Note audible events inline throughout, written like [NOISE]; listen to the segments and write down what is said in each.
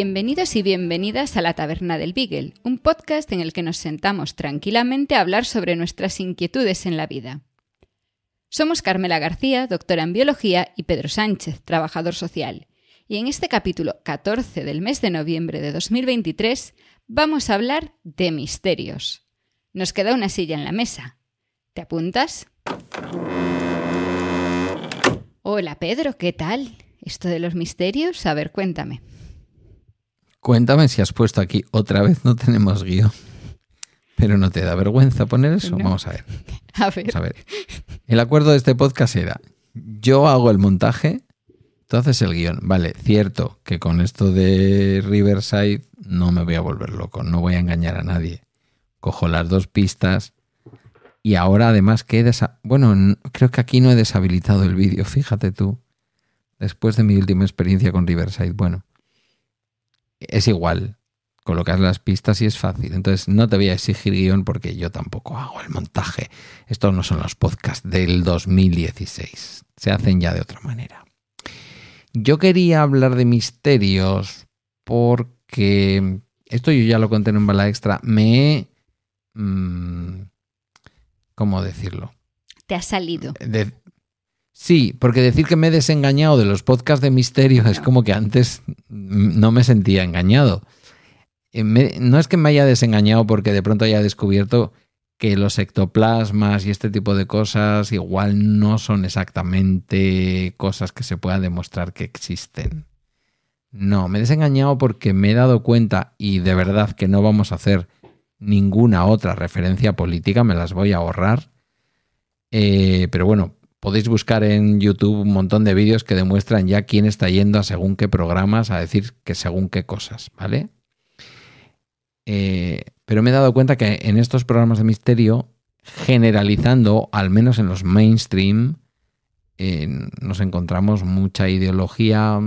Bienvenidos y bienvenidas a la Taberna del Beagle, un podcast en el que nos sentamos tranquilamente a hablar sobre nuestras inquietudes en la vida. Somos Carmela García, doctora en biología, y Pedro Sánchez, trabajador social. Y en este capítulo 14 del mes de noviembre de 2023 vamos a hablar de misterios. Nos queda una silla en la mesa. ¿Te apuntas? Hola Pedro, ¿qué tal? ¿Esto de los misterios? A ver, cuéntame. Cuéntame si has puesto aquí otra vez no tenemos guion. Pero no te da vergüenza poner eso. No. Vamos a ver. [LAUGHS] A ver. Vamos a ver. El acuerdo de este podcast era: yo hago el montaje, tú haces el guion. Vale, cierto que con esto de Riverside no me voy a volver loco, no voy a engañar a nadie. Cojo las dos pistas y ahora además que he desa- Bueno, creo que aquí no he deshabilitado el vídeo, fíjate tú. Después de mi última experiencia con Riverside, bueno. Es igual, colocas las pistas y es fácil. Entonces no te voy a exigir guion porque yo tampoco hago el montaje. Estos no son los podcasts del 2016. Se hacen ya de otra manera. Yo quería hablar de misterios porque esto yo ya lo conté en un bala extra. Me he... mm, ¿Cómo decirlo? Te ha salido. De- sí, porque decir que me he desengañado de los podcasts de misterio es como que antes no me sentía engañado. Eh, no es que me haya desengañado porque de pronto haya descubierto que los ectoplasmas y este tipo de cosas igual no son exactamente cosas que se pueda demostrar que existen. No, me he desengañado porque me he dado cuenta y de verdad que no vamos a hacer ninguna otra referencia política, me las voy a ahorrar. Eh, pero bueno, podéis buscar en YouTube un montón de vídeos que demuestran ya quién está yendo a según qué programas a decir que según qué cosas, ¿vale? Eh, pero me he dado cuenta que en estos programas de misterio, generalizando, al menos en los mainstream, eh, nos encontramos mucha ideología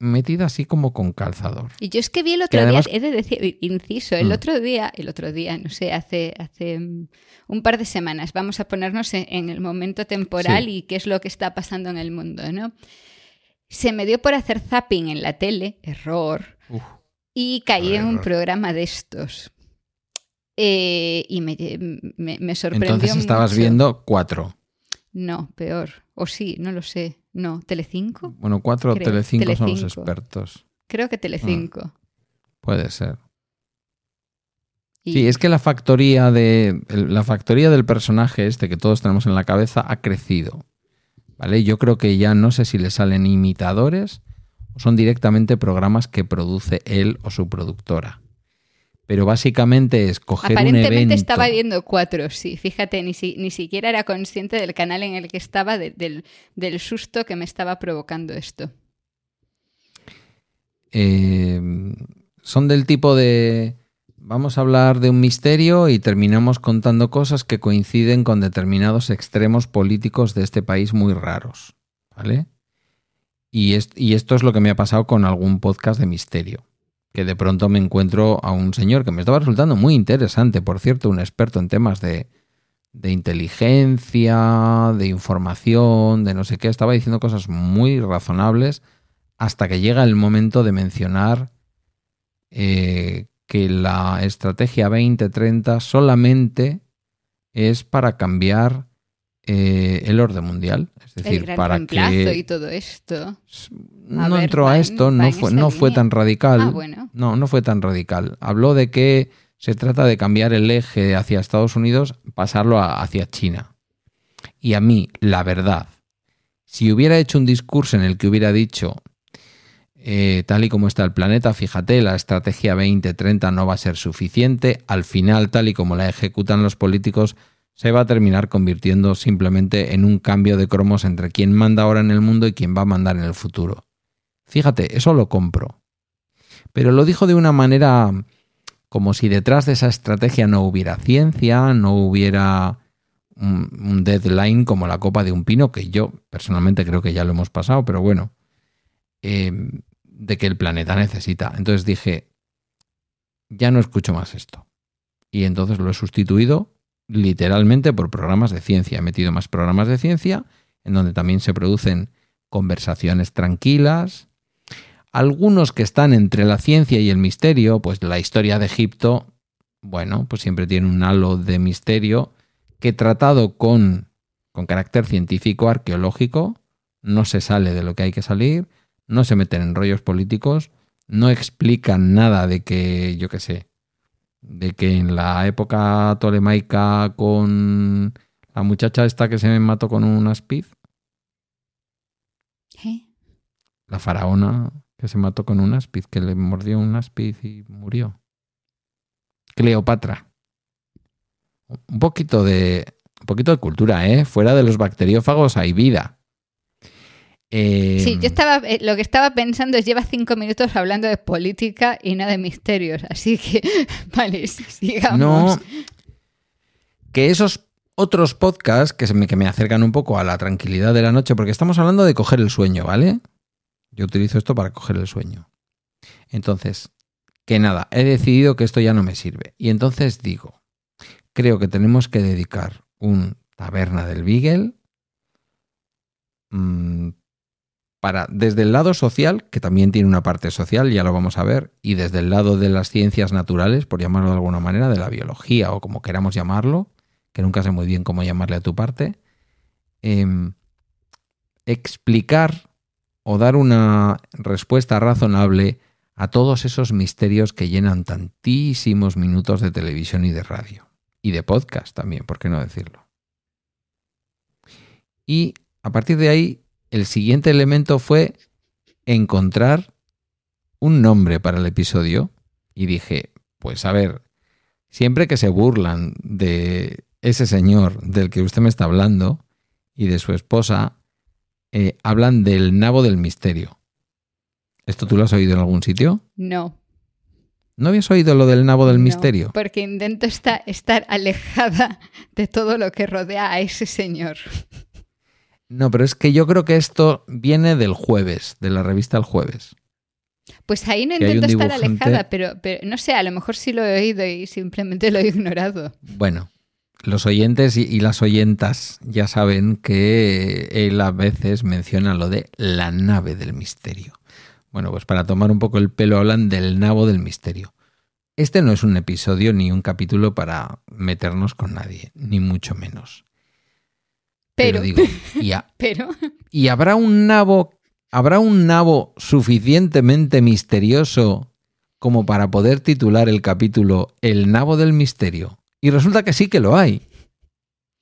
metida así como con calzador. Y yo es que vi el otro Que además- día, he de decir, inciso, el Mm. otro día, el otro día, no sé, hace, hace mm, un par de semanas, vamos a ponernos en, en el momento temporal Sí. y qué es lo que está pasando en el mundo, ¿no? Se me dio por hacer zapping en la tele, error, Uf. y caí en un programa de estos. Eh, y me, me, me sorprendió Entonces estabas mucho. viendo cuatro. No, peor. O sí, no lo sé. No, ¿Telecinco? Bueno, cuatro Creo, Telecinco son los expertos. Creo que Telecinco. Puede ser. Y- Sí, es que la factoría de la factoría del personaje este que todos tenemos en la cabeza ha crecido. ¿Vale? Yo creo que ya no sé si le salen imitadores o son directamente programas que produce él o su productora. Pero básicamente es coger un Aparentemente evento. estaba viendo cuatro, sí. Fíjate, ni, si- ni siquiera era consciente del canal en el que estaba, de- del, del susto que me estaba provocando esto. eh, son del tipo de vamos a hablar de un misterio y terminamos contando cosas que coinciden con determinados extremos políticos de este país muy raros, ¿vale? Y, es- y esto es lo que me ha pasado con algún podcast de misterio, que de pronto me encuentro a un señor que me estaba resultando muy interesante, por cierto, un experto en temas de, de inteligencia, de información, de no sé qué, estaba diciendo cosas muy razonables hasta que llega el momento de mencionar eh, que la estrategia 2030 solamente es para cambiar eh, el orden mundial. Es El decir, gran para que y todo esto. no ver, entró va a esto, no fue, no fue línea. tan radical. Ah, bueno. No, no fue tan radical. Habló de que se trata de cambiar el eje hacia Estados Unidos, pasarlo a- hacia China. Y a mí, la verdad, si hubiera hecho un discurso en el que hubiera dicho eh, tal y como está el planeta, fíjate, la estrategia 2030 no va a ser suficiente. Al final, tal y como la ejecutan los políticos, se va a terminar convirtiendo simplemente en un cambio de cromos entre quien manda ahora en el mundo y quien va a mandar en el futuro. Fíjate, eso lo compro. Pero lo dijo de una manera como si detrás de esa estrategia no hubiera ciencia, no hubiera un, deadline como la copa de un pino, que yo personalmente creo que ya lo hemos pasado, pero bueno, em, de que el planeta necesita. Entonces dije, ya no escucho más esto. Y entonces lo he sustituido literalmente por programas de ciencia. He metido más programas de ciencia en donde también se producen conversaciones tranquilas. Algunos que están entre la ciencia y el misterio, pues la historia de Egipto, bueno, pues siempre tiene un halo de misterio que tratado con, con carácter científico, arqueológico, no se sale de lo que hay que salir, no se meten en rollos políticos, no explican nada de que, yo qué sé, de que en la época tolemaica con la muchacha esta que se me mató con un aspiz. ¿Eh? La faraona que se mató con un aspiz, que le mordió un aspiz y murió. Cleopatra un poquito de, un poquito de cultura, ¿eh? Fuera de los bacteriófagos hay vida. Eh, sí, yo estaba, eh, lo que estaba pensando es lleva cinco minutos hablando de política y no de misterios, así que, [LAUGHS] vale, sigamos. No, que esos otros podcasts que, me, que me acercan un poco a la tranquilidad de la noche, porque estamos hablando de coger el sueño, ¿vale? Yo utilizo esto para coger el sueño. Entonces, que nada, he decidido que esto ya no me sirve. Y entonces digo, creo que tenemos que dedicar un taberna del Beagle mm, para, desde el lado social, que también tiene una parte social, ya lo vamos a ver, y desde el lado de las ciencias naturales, por llamarlo de alguna manera, de la biología o como queramos llamarlo, que nunca sé muy bien cómo llamarle a tu parte, em, explicar o dar una respuesta razonable a todos esos misterios que llenan tantísimos minutos de televisión y de radio y de podcast también, ¿por qué no decirlo? Y a partir de ahí, el siguiente elemento fue encontrar un nombre para el episodio y dije, pues a ver, siempre que se burlan de ese señor del que usted me está hablando y de su esposa, eh, hablan del nabo del misterio. ¿Esto tú lo has oído en algún sitio? No. ¿No habías oído lo del nabo del misterio? Porque intento estar, estar alejada de todo lo que rodea a ese señor. No, pero es que yo creo que esto viene del jueves, de la revista El Jueves. Pues ahí no intento estar alejada, pero, no sé, a lo mejor sí lo he oído y simplemente lo he ignorado. Bueno, los oyentes y, y, las oyentas ya saben que él a veces menciona lo de la nave del misterio. Bueno, pues para tomar un poco el pelo hablan del nabo del misterio. Este no es un episodio ni un capítulo para meternos con nadie, ni mucho menos. Pero, digo, y, [LAUGHS] y habrá un nabo, habrá un nabo suficientemente misterioso como para poder titular el capítulo El nabo del misterio. Y resulta que sí que lo hay.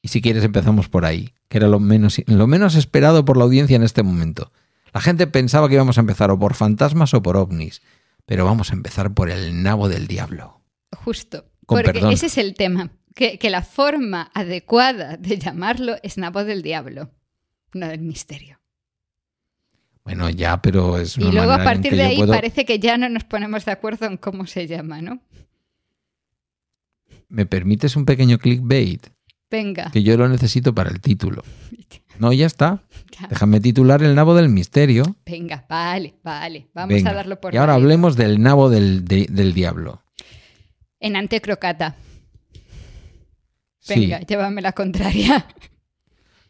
Y si quieres empezamos por ahí, que era lo menos, lo menos esperado por la audiencia en este momento. La gente pensaba que íbamos a empezar o por fantasmas o por ovnis, pero vamos a empezar por el nabo del diablo. Justo, porque ese es el tema, que, la forma adecuada de llamarlo es nabo del diablo, no del misterio. Bueno, ya, pero es Y luego a partir de ahí parece que ya no nos ponemos de acuerdo en cómo se llama, ¿no? ¿Me permites un pequeño clickbait? Venga. Que yo lo necesito para el título. [LAUGHS] No, ya está. Déjame titular el nabo del misterio. Venga, vale, vale. Vamos a darlo por Y ahora hablemos del nabo del, diablo. En antecrocata. Venga, llévame la contraria. [LAUGHS]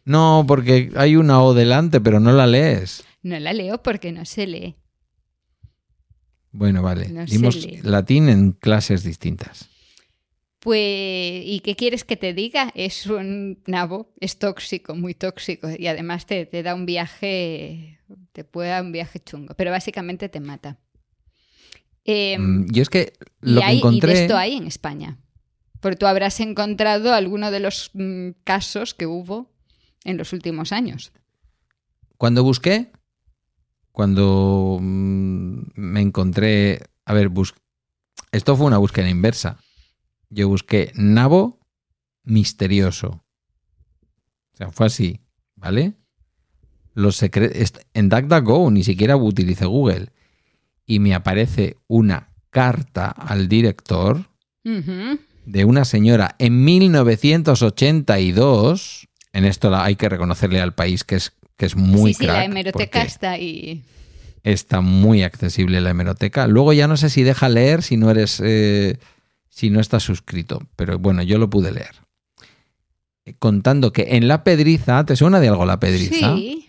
No, porque hay una O delante, pero no la lees. No la leo porque no se lee. Bueno, vale. Dimos latín en clases distintas. Pues, ¿y qué quieres que te diga? Es un nabo, es tóxico, muy tóxico, y además te, da un viaje, te puede dar un viaje chungo, pero básicamente te mata. Em, mm, y es que lo que encontré... Y esto hay en España, porque tú habrás encontrado alguno de los mm, casos que hubo en los últimos años. Cuando busqué, cuando mm, me encontré, a ver, bus- esto fue una búsqueda inversa. Yo busqué nabo misterioso. O sea, fue así, ¿vale? Los secre- est- en DuckDuckGo ni siquiera utilicé Google y me aparece una carta al director. De una señora en 1982. En esto hay que reconocerle al país que es, que es muy sí, sí, la hemeroteca está ahí. Está muy accesible la hemeroteca. Luego ya no sé si deja leer si no eres. eh, si no estás suscrito. Pero bueno, yo lo pude leer. Eh, Contando que en La Pedriza, ¿te suena de algo La Pedriza? Sí.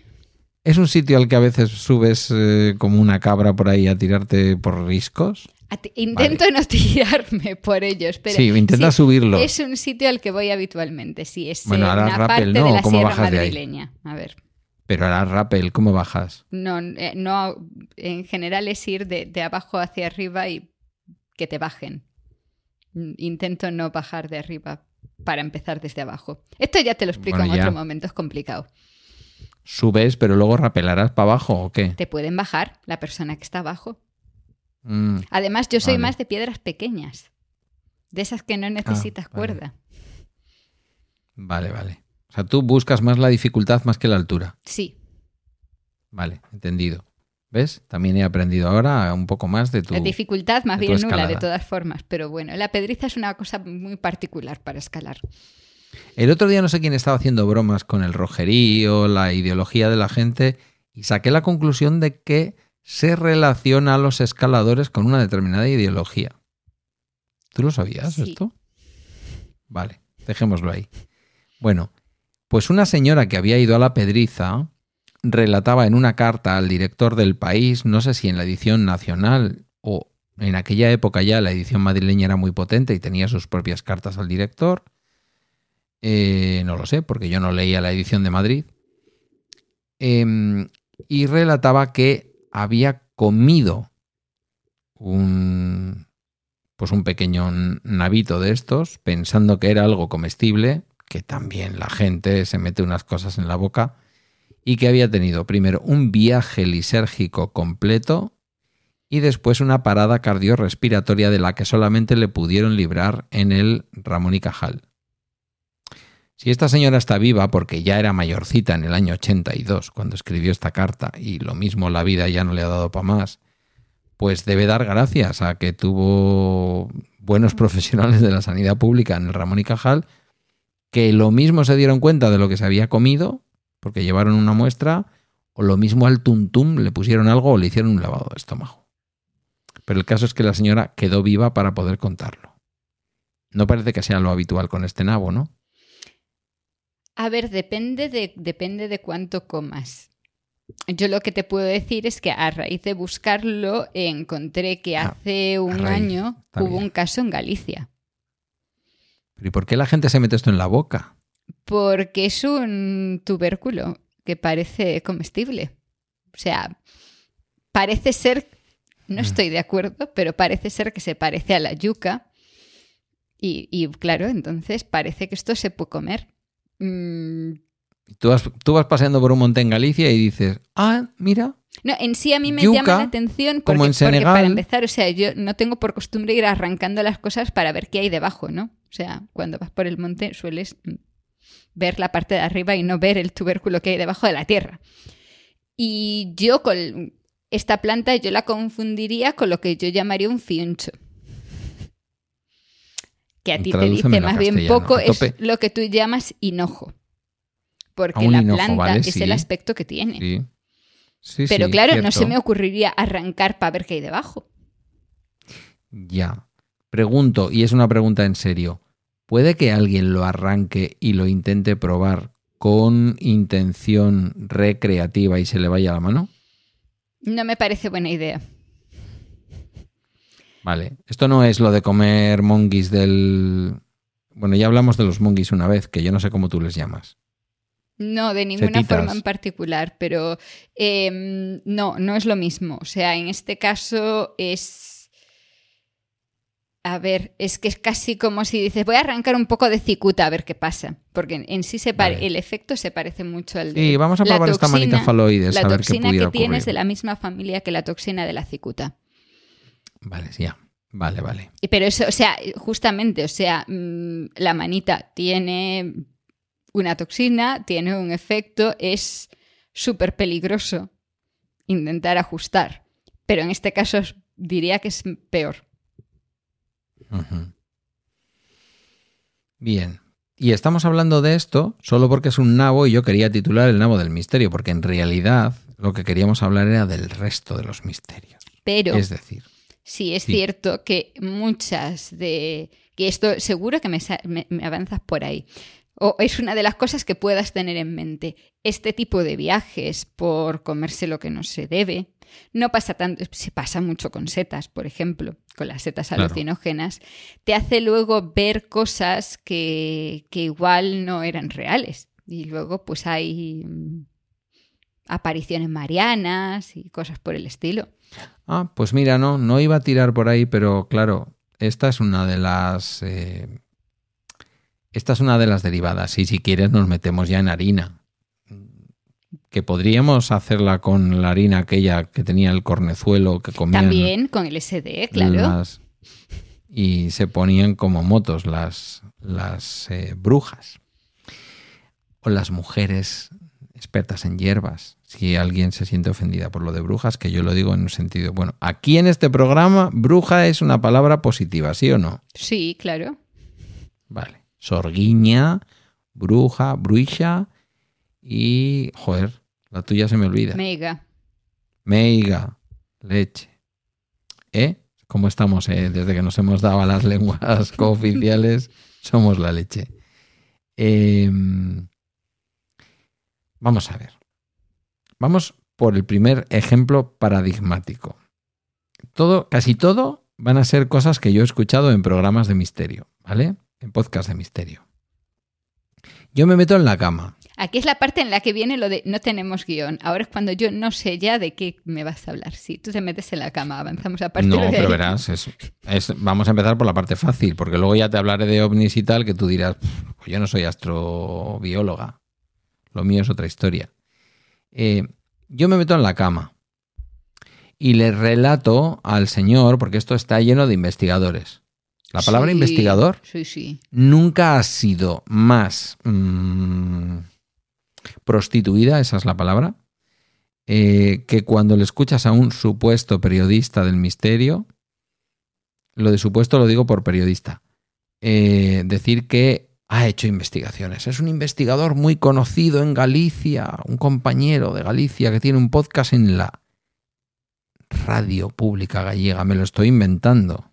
Es un sitio al que a veces subes eh, como una cabra por ahí a tirarte por riscos. Intento no tirarme [LAUGHS] por ellos, pero sí, intenta sí, subirlo. es un sitio al que voy habitualmente. Sí, es Bueno, eh, una rappel, parte ¿no? de la ¿Cómo sierra bajas de ahí? madrileña. A ver, Pero ahora rappel, ¿cómo bajas? no, eh, no, en general es ir de, de abajo hacia arriba y que te bajen. Mm, Intento no bajar de arriba para empezar desde abajo. Esto ya te lo explico Bueno, en ya. otro momento, es complicado. ¿Subes, pero luego rapelarás para abajo o qué? Te pueden bajar la persona que está abajo. Mm, Además, yo soy Vale. más de piedras pequeñas, de esas que no necesitas Ah, vale. cuerda. vale, vale. O sea, tú buscas más la dificultad más que la altura. Sí, Vale, entendido. ¿Ves? También he aprendido ahora un poco más de tu... la dificultad más bien nula de todas formas, pero bueno, la pedriza es una cosa muy particular para escalar. El otro día no sé quién estaba haciendo bromas con el rojerío, la ideología de la gente, y saqué la conclusión de que se relaciona a los escaladores con una determinada ideología. ¿Tú lo sabías Sí. esto? Vale, dejémoslo ahí. Bueno, pues una señora que había ido a la Pedriza relataba en una carta al director del país, no sé si en la edición nacional o en aquella época ya la edición madrileña era muy potente y tenía sus propias cartas al director. Eh, no lo sé, porque yo no leía la edición de Madrid. Em, y relataba que había comido un pues un pequeño navito de estos, pensando que era algo comestible, que también la gente se mete unas cosas en la boca, y que había tenido primero un viaje lisérgico completo y después una parada cardiorrespiratoria de la que solamente le pudieron librar en el Ramón y Cajal. Si esta señora está viva, porque ya era mayorcita en el año 82 cuando escribió esta carta, y lo mismo la vida ya no le ha dado para más, pues debe dar gracias a que tuvo buenos [LAUGHS] profesionales de la sanidad pública en el Ramón y Cajal, que lo mismo se dieron cuenta de lo que se había comido, porque llevaron una muestra, o lo mismo al tuntum le pusieron algo o le hicieron un lavado de estómago. Pero el caso es que la señora quedó viva para poder contarlo. No parece que sea lo habitual con este nabo, ¿no? A ver, depende de, depende de cuánto comas. Yo lo que te puedo decir es que a raíz de buscarlo encontré que Ah, hace un raíz, año hubo bien. un caso en Galicia. ¿y por qué la gente se mete esto en la boca? Porque es un tubérculo que parece comestible. O sea, parece ser, Mm. no estoy de acuerdo, pero parece ser que se parece a la yuca. Y, y, claro, entonces parece que esto se puede comer. Mm, Tú vas, tú vas paseando por un monte en Galicia y dices, ah, mira, No, en sí a mí me Yuca, llama la atención porque, como en porque Senegal. para empezar, o sea, yo no tengo por costumbre ir arrancando las cosas para ver qué hay debajo, ¿no? O sea, cuando vas por el monte sueles ver la parte de arriba y no ver el tubérculo que hay debajo de la tierra. Y yo con esta planta yo la confundiría con lo que yo llamaría un fiuncho. Que a ti te dice más bien poco es lo que tú llamas hinojo. Porque la hinojo, planta ¿vale? es Sí. el aspecto que tiene. sí. Sí, Pero claro, no se me ocurriría arrancar para ver qué hay debajo. Ya. Pregunto, y es una pregunta en serio, ¿puede que alguien lo arranque y lo intente probar con intención recreativa y se le vaya la mano? No me parece buena idea. Vale, esto no es lo de comer monguis del... Bueno, ya hablamos de los monguis una vez, que yo no sé cómo tú les llamas. No, de ninguna Setitas. forma en particular, pero eh, no, no es lo mismo. O sea, en este caso es... a ver, es que es casi como si dices, voy a arrancar un poco de cicuta a ver qué pasa. Porque en sí se Vale. el efecto se parece mucho al de. Sí, vamos a la probar esta manita faloides, La a ver qué toxina pudiera que tienes ocurrir. de la misma familia que la toxina de la cicuta. Vale, sí, ya. Vale, vale. Pero eso, o sea, justamente, o sea, mm, la manita tiene una toxina, tiene un efecto, es súper peligroso intentar ajustar. Pero en este caso diría que es peor. Bien. Y estamos hablando de esto solo porque es un nabo y yo quería titular el nabo del misterio, porque en realidad lo que queríamos hablar era del resto de los misterios. Pero Es decir, sí es sí. cierto que muchas de... que esto seguro que me, sa- me- me avanzas por ahí. O es una de las cosas que puedas tener en mente. Este tipo de viajes por comerse lo que no se debe. No pasa tanto, se pasa mucho con setas, por ejemplo, con las setas Claro. alucinógenas. Te hace luego ver cosas que, que igual no eran reales. Y luego pues hay mm, apariciones marianas y cosas por el estilo. ah, pues mira, no, no iba a tirar por ahí, pero claro, esta es una de las... eh, esta es una de las derivadas. Y si quieres nos metemos ya en harina. Que podríamos hacerla con la harina aquella que tenía el cornezuelo que comían También con el SD, claro. las- y se ponían como motos las, las eh, brujas o las mujeres expertas en hierbas. Si alguien se siente ofendida por lo de brujas, que yo lo digo en un sentido, bueno, aquí en este programa, bruja es una palabra positiva, ¿sí o no? Sí, claro. Vale. Sorguiña, bruja, bruixa y, joder, la tuya se me olvida. Mega. Meiga, leche. ¿Eh? ¿Cómo estamos? eh? Desde que nos hemos dado a las [LAUGHS] lenguas [LAUGHS] cooficiales, somos la leche. Em, vamos a ver. Vamos por el primer ejemplo paradigmático. Todo, casi todo van a ser cosas que yo he escuchado en programas de misterio, ¿vale? En podcast de misterio. Yo me meto en la cama. Aquí es la parte en la que viene lo de no tenemos guion. Ahora es cuando yo no sé ya de qué me vas a hablar. Si tú te metes en la cama, avanzamos a partir No, de ahí. pero verás, es, es- vamos a empezar por la parte fácil, porque luego ya te hablaré de ovnis y tal, que tú dirás, "Pff, pues yo no soy astrobióloga, lo mío es otra historia. Eh, yo me meto en la cama y le relato al señor, porque esto está lleno de investigadores. La palabra Sí, investigador Sí, sí. nunca ha sido más mm, prostituida, esa es la palabra, eh, que cuando le escuchas a un supuesto periodista del misterio, lo de supuesto lo digo por periodista, eh, decir que ha hecho investigaciones. Es un investigador muy conocido en Galicia, un compañero de Galicia que tiene un podcast en la radio pública gallega, me lo estoy inventando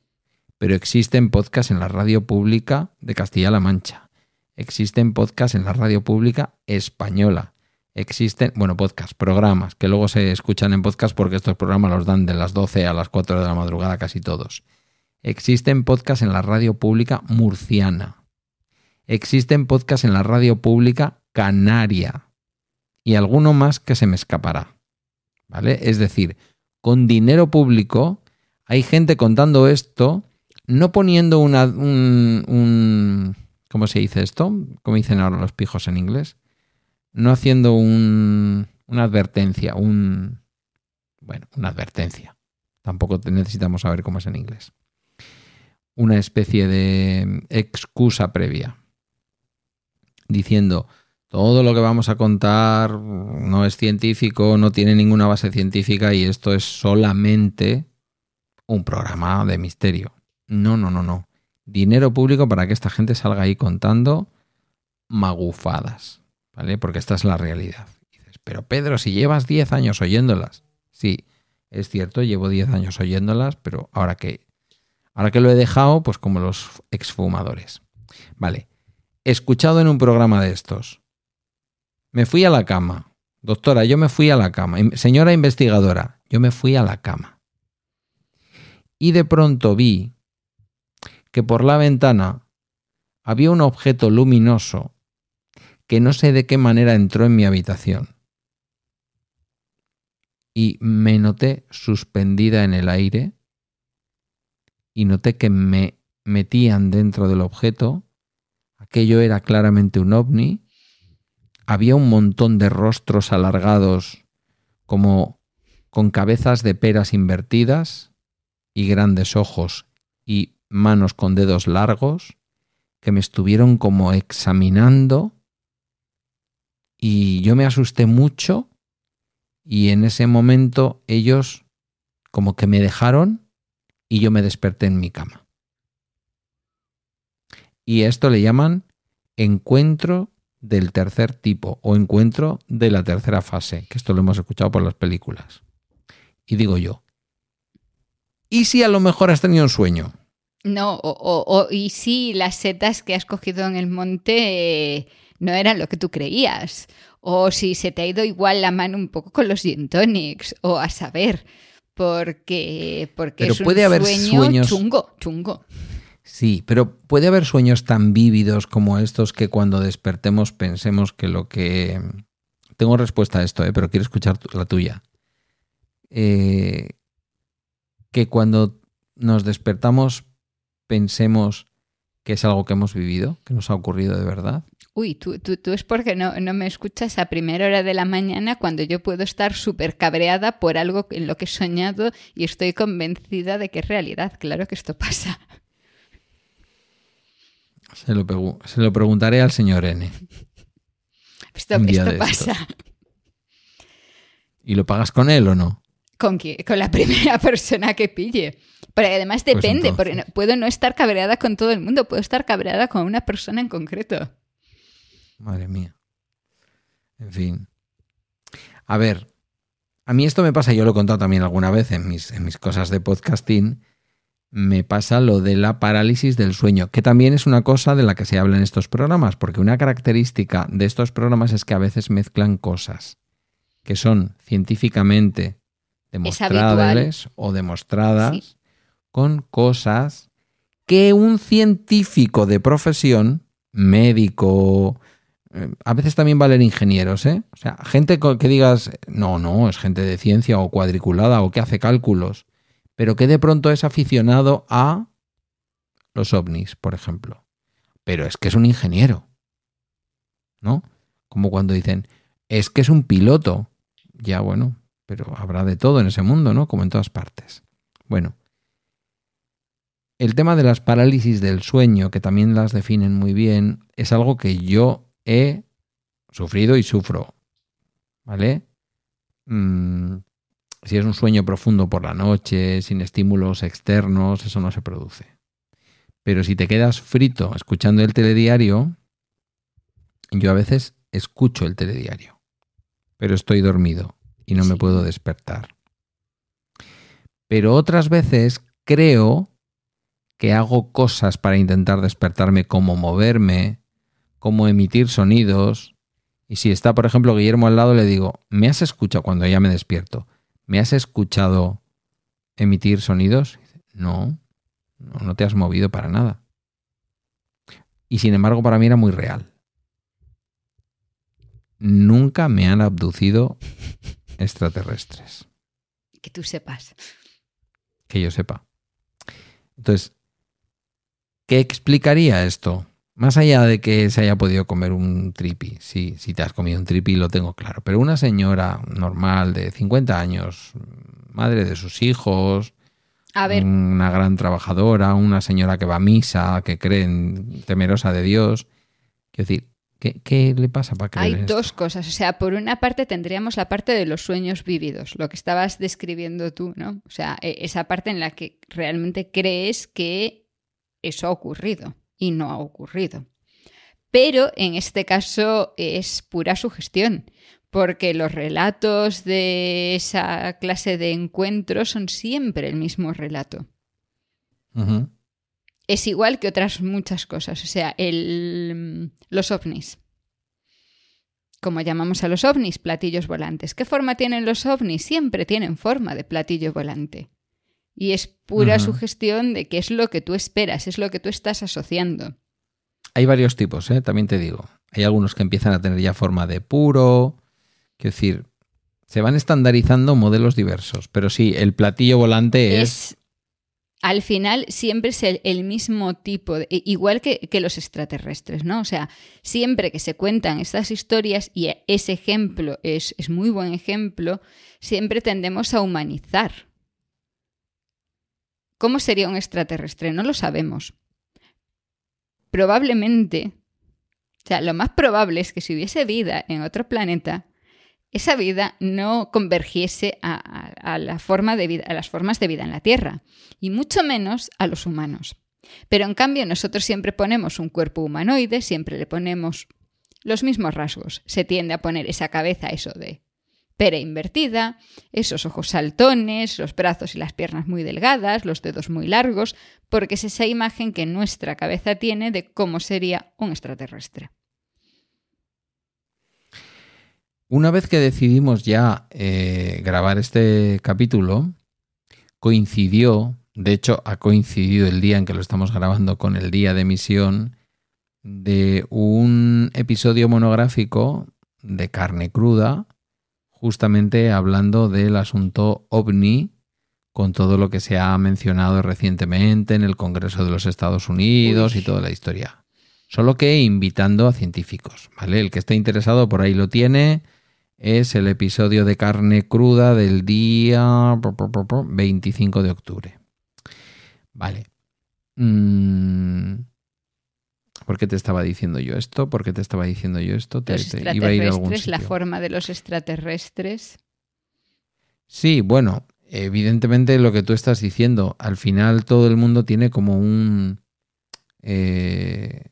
pero existen podcasts en la radio pública de Castilla-La Mancha. Existen podcasts en la radio pública española. Existen, bueno, podcasts, programas, que luego se escuchan en podcast porque estos programas los dan de las 12 a las 4 de la madrugada casi todos. Existen podcasts en la radio pública murciana. Existen podcasts en la radio pública canaria. Y alguno más que se me escapará. ¿Vale? Es decir, con dinero público hay gente contando esto no poniendo una, un, un- ¿Cómo se dice esto? ¿Cómo dicen ahora los pijos en inglés? No haciendo un, una advertencia, un... Bueno, una advertencia. Tampoco necesitamos saber cómo es en inglés. Una especie de excusa previa. Diciendo, todo lo que vamos a contar no es científico, no tiene ninguna base científica y esto es solamente un programa de misterio. No, no, no, no. Dinero público para que esta gente salga ahí contando magufadas, ¿vale? Porque esta es la realidad. Dices, pero Pedro, si llevas 10 años oyéndolas. Sí, es cierto, llevo 10 años oyéndolas, pero ahora que, ahora que lo he dejado, pues como los exfumadores. Vale, escuchado en un programa de estos. Me fui a la cama. Doctora, yo me fui a la cama. Señora investigadora, yo me fui a la cama. Y de pronto vi que por la ventana había un objeto luminoso que no sé de qué manera entró en mi habitación. Y me noté suspendida en el aire y noté que me metían dentro del objeto, aquello era claramente un ovni, había un montón de rostros alargados como con cabezas de peras invertidas y grandes ojos y manos con dedos largos que me estuvieron como examinando y yo me asusté mucho y en ese momento ellos como que me dejaron y yo me desperté en mi cama. Y esto le llaman encuentro del tercer tipo o encuentro de la tercera fase, que esto lo hemos escuchado por las películas. Y digo yo, ¿y si a lo mejor has tenido un sueño? No, o, y si las setas que has cogido en el monte eh, no eran lo que tú creías, o si se te ha ido igual la mano un poco con los gin tonics, o a saber, porque, porque Pero es un puede haber sueño sueños- chungo, chungo. Sí, pero puede haber sueños tan vívidos como estos que cuando despertemos pensemos que lo que... Tengo respuesta a esto, ¿eh? pero quiero escuchar la tuya. Eh, que cuando nos despertamos pensemos que es algo que hemos vivido, que nos ha ocurrido de verdad. Uy, tú, tú, tú es porque no, no me escuchas a primera hora de la mañana cuando yo puedo estar súper cabreada por algo en lo que he soñado y estoy convencida de que es realidad. Claro que esto pasa. Se lo, se lo preguntaré al señor N. Esto, esto pasa. ¿Y lo pagas con él o no? Con, qui- con la [LAUGHS] primera persona que pille. Pero además Pues depende, porque puedo no estar cabreada con todo el mundo, puedo estar cabreada con una persona en concreto. Madre mía. En fin. A ver, a mí esto me pasa, yo lo he contado también alguna vez en mis, en mis cosas de podcasting, me pasa lo de la parálisis del sueño, que también es una cosa de la que se habla en estos programas, porque una característica de estos programas es que a veces mezclan cosas que son científicamente demostrables o demostradas Sí. con cosas que un científico de profesión, médico, eh, a veces también valen ingenieros, ¿eh? O sea, gente que digas, no, no, es gente de ciencia o cuadriculada o que hace cálculos, pero que de pronto es aficionado a los ovnis, por ejemplo. Pero es que es un ingeniero, ¿no? Como cuando dicen, es que es un piloto. Ya, bueno, pero habrá de todo en ese mundo, ¿no? Como en todas partes. Bueno, el tema de las parálisis del sueño, que también las definen muy bien, es algo que yo he sufrido y sufro. ¿Vale? Mm, si es un sueño profundo por la noche, sin estímulos externos, eso no se produce. Pero si te quedas frito escuchando el telediario, yo a veces escucho el telediario, pero estoy dormido y no me puedo despertar. Pero otras veces creo que hago cosas para intentar despertarme, como moverme, como emitir sonidos. Y si está, por ejemplo, Guillermo al lado, le digo, ¿me has escuchado cuando ya me despierto? ¿Me has escuchado emitir sonidos? No, no te has movido para nada. Y sin embargo, para mí era muy real. Nunca me han abducido extraterrestres Que tú sepas. que yo sepa. Entonces, ¿qué explicaría esto? Más allá de que se haya podido comer un tripi, sí, si te has comido un tripi lo tengo claro, pero una señora normal de 50 años, madre de sus hijos, A ver, una gran trabajadora, una señora que va a misa, que cree en- temerosa de Dios, quiero decir, ¿qué, qué le pasa para creer hay en esto? dos cosas. O sea, por una parte tendríamos la parte de los sueños vividos, lo que estabas describiendo tú, ¿no? O sea, e- esa parte en la que realmente crees que eso ha ocurrido y no ha ocurrido. Pero en este caso es pura sugestión, porque los relatos de esa clase de encuentros son siempre el mismo relato. Es igual que otras muchas cosas, o sea, el, los ovnis. Como llamamos a los ovnis, platillos volantes. ¿Qué forma tienen los ovnis? Siempre tienen forma de platillo volante. Y es pura sugestión de que es lo que tú esperas, es lo que tú estás asociando. Hay varios tipos, ¿eh? también te digo. Hay algunos que empiezan a tener ya forma de puro. Quiero decir, se van estandarizando modelos diversos. Pero sí, el platillo volante es, Es, al final siempre es el, mismo tipo, de, igual que, que, los extraterrestres, ¿no? O sea, siempre que se cuentan estas historias, y ese ejemplo es, es muy buen ejemplo, siempre tendemos a humanizar. ¿Cómo sería un extraterrestre? No lo sabemos. Probablemente, o sea, lo más probable es que si hubiese vida en otro planeta, esa vida no convergiese a, las formas de vida en la Tierra, y mucho menos a los humanos. Pero en cambio nosotros siempre ponemos un cuerpo humanoide, siempre le ponemos los mismos rasgos. Se tiende a poner esa cabeza, eso de pera invertida, esos ojos saltones, los brazos y las piernas muy delgadas, los dedos muy largos, porque es esa imagen que nuestra cabeza tiene de cómo sería un extraterrestre. Una vez que decidimos ya eh, grabar este capítulo, coincidió, de hecho ha coincidido el día en que lo estamos grabando con el día de emisión de un episodio monográfico de carne cruda, justamente hablando del asunto ovni, con todo lo que se ha mencionado recientemente en el Congreso de los Estados Unidos y toda la historia. Solo que invitando a científicos, ¿vale? El que esté interesado por ahí lo tiene es el episodio de carne cruda del día 25 de octubre. Vale. Mm, ¿Por qué te estaba diciendo yo esto? ¿Por qué te estaba diciendo yo esto? Te, iba a ir a algún la forma de los extraterrestres. Sí, bueno, evidentemente lo que tú estás diciendo, al final todo el mundo tiene como un eh,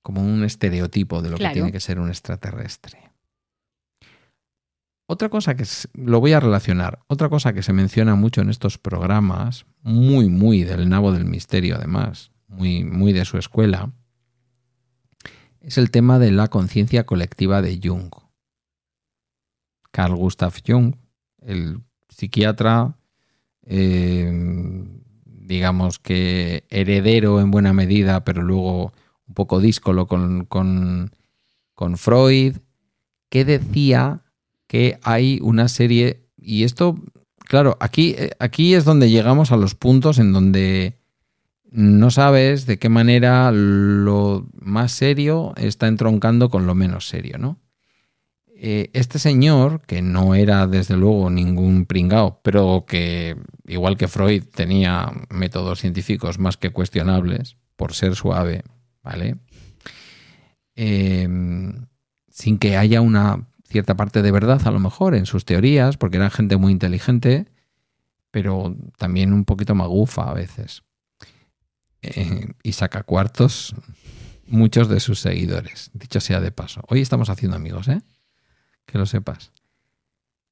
como un estereotipo de lo que tiene que ser un extraterrestre. Otra cosa que lo voy a relacionar, otra cosa que se menciona mucho en estos programas, muy, muy del nabo del misterio además, muy, muy de su escuela, es el tema de la conciencia colectiva de Jung. Carl Gustav Jung, el psiquiatra, eh, digamos que heredero en buena medida, pero luego un poco díscolo con, con, con Freud, que decía que hay una serie, y esto, claro, aquí, eh, aquí es donde llegamos a los puntos en donde no sabes de qué manera lo más serio está entroncando con lo menos serio, ¿no? Eh, este señor, que no era desde luego ningún pringao, pero que igual que Freud tenía métodos científicos más que cuestionables, por ser suave, ¿vale? Eh, sin que haya una cierta parte de verdad a lo mejor en sus teorías, porque eran gente muy inteligente, pero también un poquito magufa a veces. Eh, y saca cuartos muchos de sus seguidores, dicho sea de paso. Hoy estamos haciendo amigos, ¿eh? Que lo sepas.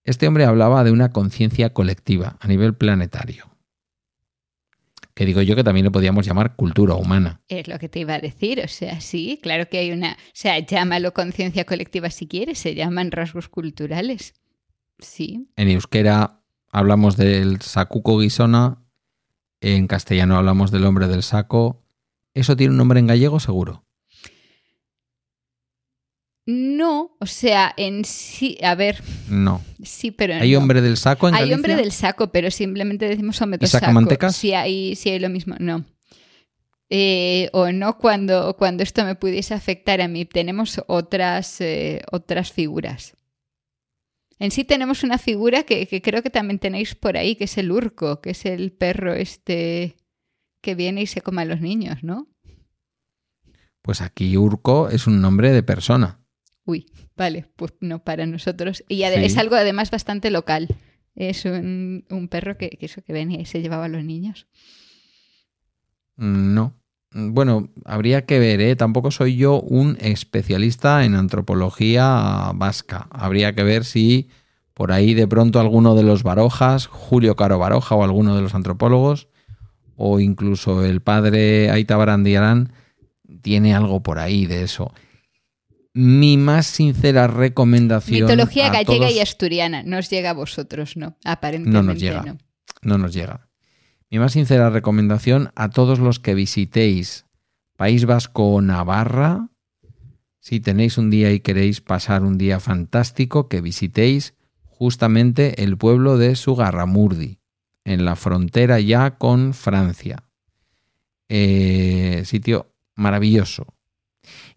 Este hombre hablaba de una conciencia colectiva a nivel planetario que digo yo que también lo podíamos llamar cultura humana. Es lo que te iba a decir, o sea, sí, claro que hay una, o sea, llámalo conciencia colectiva si quieres, se llaman rasgos culturales. Sí. En euskera hablamos del sacuco guisona, en castellano hablamos del hombre del saco. ¿Eso tiene un nombre en gallego seguro? No, o sea, en sí, a ver. No. Sí, pero. ¿Hay hombre del saco en Hay hombre del saco, pero simplemente decimos hombre del saco. mantecas? Sí hay, sí hay lo mismo, no. Eh, o no cuando, cuando esto me pudiese afectar a mí. Tenemos otras, eh, otras figuras. En sí tenemos una figura que, que, creo que también tenéis por ahí, que es el urco, que es el perro este que viene y se come a los niños, ¿no? Pues aquí urco es un nombre de persona. Uy, vale, pues no para nosotros. Y es algo además bastante local. Es un, perro que, eso que venía y se llevaba a los niños. Mm, no. Bueno, habría que ver, ¿eh? Tampoco soy yo un especialista en antropología vasca. Habría que ver si por ahí de pronto alguno de los Barojas, Julio Caro Baroja o alguno de los antropólogos, o incluso el padre Aita Barandiarán, tiene algo por ahí de eso mi más sincera recomendación. Mitología gallega y asturiana. Nos llega a vosotros, ¿no? Aparentemente no. Nos llega, no. nos llega. Mi más sincera recomendación a todos los que visitéis País Vasco o Navarra, si tenéis un día y queréis pasar un día fantástico, que visitéis justamente el pueblo de Sugarramurdi. en la frontera ya con Francia. Eh, sitio maravilloso.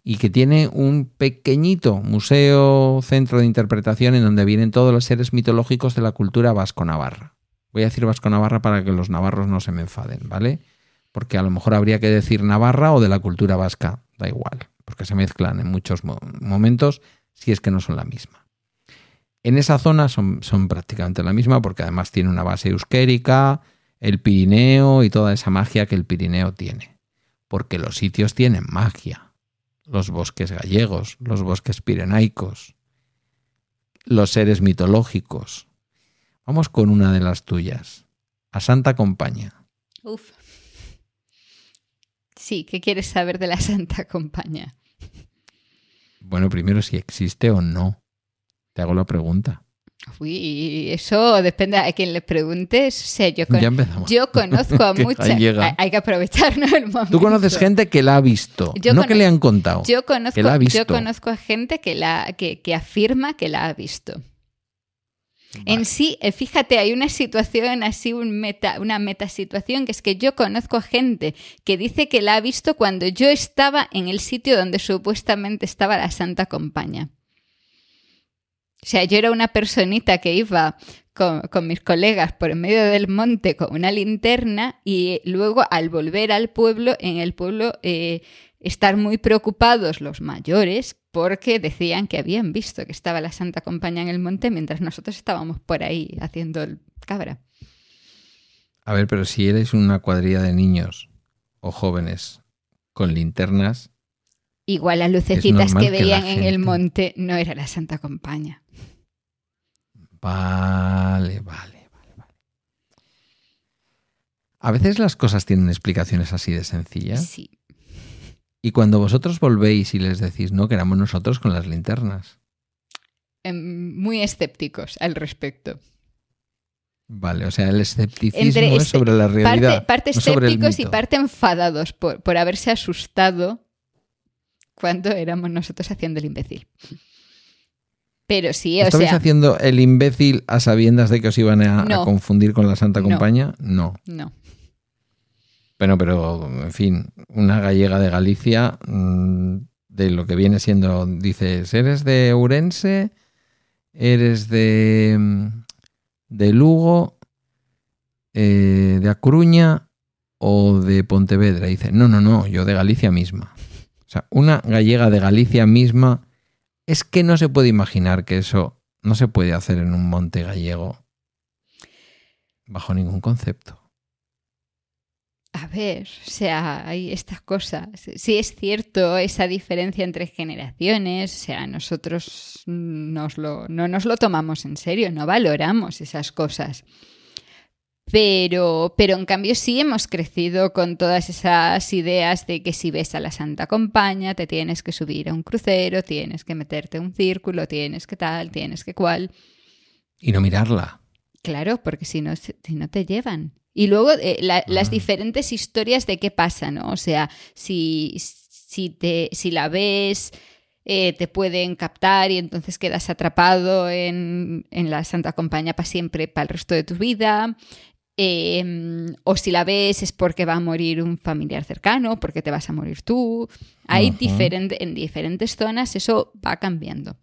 Y que tiene un pequeñito museo, centro de interpretación en donde vienen todos los seres mitológicos de la cultura vasco-navarra. Voy a decir vasco-navarra para que los navarros no se me enfaden, ¿vale? Porque a lo mejor habría que decir navarra o de la cultura vasca, da igual, porque se mezclan en muchos momentos si es que no son la misma. En esa zona son, son prácticamente la misma porque además tiene una base euskérica, el Pirineo y toda esa magia que el Pirineo tiene. Porque los sitios tienen magia. Los bosques gallegos, los bosques pirenaicos, los seres mitológicos. Vamos con una de las tuyas. A Santa Compañía. Uf. Sí, ¿qué quieres saber de la Santa Compañía? Bueno, primero si existe o no. Te hago la pregunta. Uy, eso depende a quien le preguntes. O sea, yo, con- Ya empezamos. yo conozco a [LAUGHS] llega. Hay, hay que aprovecharnos el momento. Tú conoces gente que la ha visto, Yo no que le han contado. Yo conozco, que la ha visto. yo conozco a gente que, la, que, que afirma que la ha visto. En sí, eh, fíjate, hay una situación así, un meta, una metasituación, que es que yo conozco a gente que dice que la ha visto cuando yo estaba en el sitio donde supuestamente estaba la Santa Compañía. O sea, yo era una personita que iba con, con mis colegas por en medio del monte con una linterna y luego al volver al pueblo, en el pueblo eh, estar muy preocupados los mayores porque decían que habían visto que estaba la Santa Compañía en el monte mientras nosotros estábamos por ahí haciendo el cabra. A ver, pero si eres una cuadrilla de niños o jóvenes con linternas, Igual las lucecitas que veían en el monte no era la Santa Compañía. vale, vale, vale, vale. A veces las cosas tienen explicaciones así de sencillas. Sí. Y cuando vosotros volvéis y les decís, no, que éramos nosotros con las linternas. Em, Muy escépticos al respecto. Vale, o sea, el escepticismo Entre es este- sobre la realidad. Parte, no escépticos y parte enfadados por, por haberse asustado cuando éramos nosotros haciendo el imbécil. Pero sí, o ¿Estabais sea, haciendo el imbécil a sabiendas de que os iban a, confundir con la Santa No. Compañía? No. no. Bueno, pero, en fin, una gallega de Galicia, mm, de lo que viene siendo, dices, ¿eres de Ourense? ¿Eres de, mm, de Lugo? eh, ¿De A Coruña? ¿O de Pontevedra? Dice, no, no, no, yo de Galicia misma. O sea, una gallega de Galicia misma, es que no se puede imaginar que eso no se puede hacer en un monte gallego bajo ningún concepto. A ver, o sea, hay estas cosas. Sí es cierto esa diferencia entre generaciones, o sea, nosotros nos lo, no nos lo tomamos en serio, no valoramos esas cosas. Pero, pero en cambio sí hemos crecido con todas esas ideas de que si ves a la Santa Compañía te tienes que subir a un crucero, tienes que meterte en un círculo, tienes que tal, tienes que cual. Y no mirarla. Claro, porque si no, si no te llevan. Y luego eh, la- las Ah. diferentes historias de qué pasa, ¿no? O sea, si, si, te, si la ves, eh, te pueden captar y entonces quedas atrapado en, en la Santa Compañía para siempre, para el resto de tu vida. Eh, o si la ves es porque va a morir un familiar cercano, porque te vas a morir tú. Hay diferente, en diferentes zonas eso va cambiando.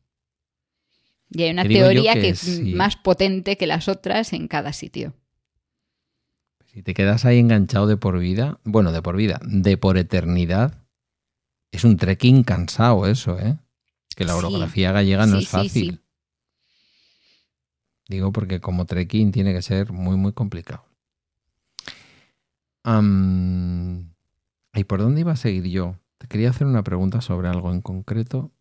Y hay una teoría que que es sí. más potente que las otras en cada sitio. Si te quedas ahí enganchado de por vida, bueno, de por vida, de por eternidad, es un trekking cansado eso, ¿eh? Que la Sí. orografía gallega no Sí, es fácil. Digo porque como trekking tiene que ser muy, muy complicado. ¿Y por dónde iba a seguir yo? Te quería hacer una pregunta sobre algo en concreto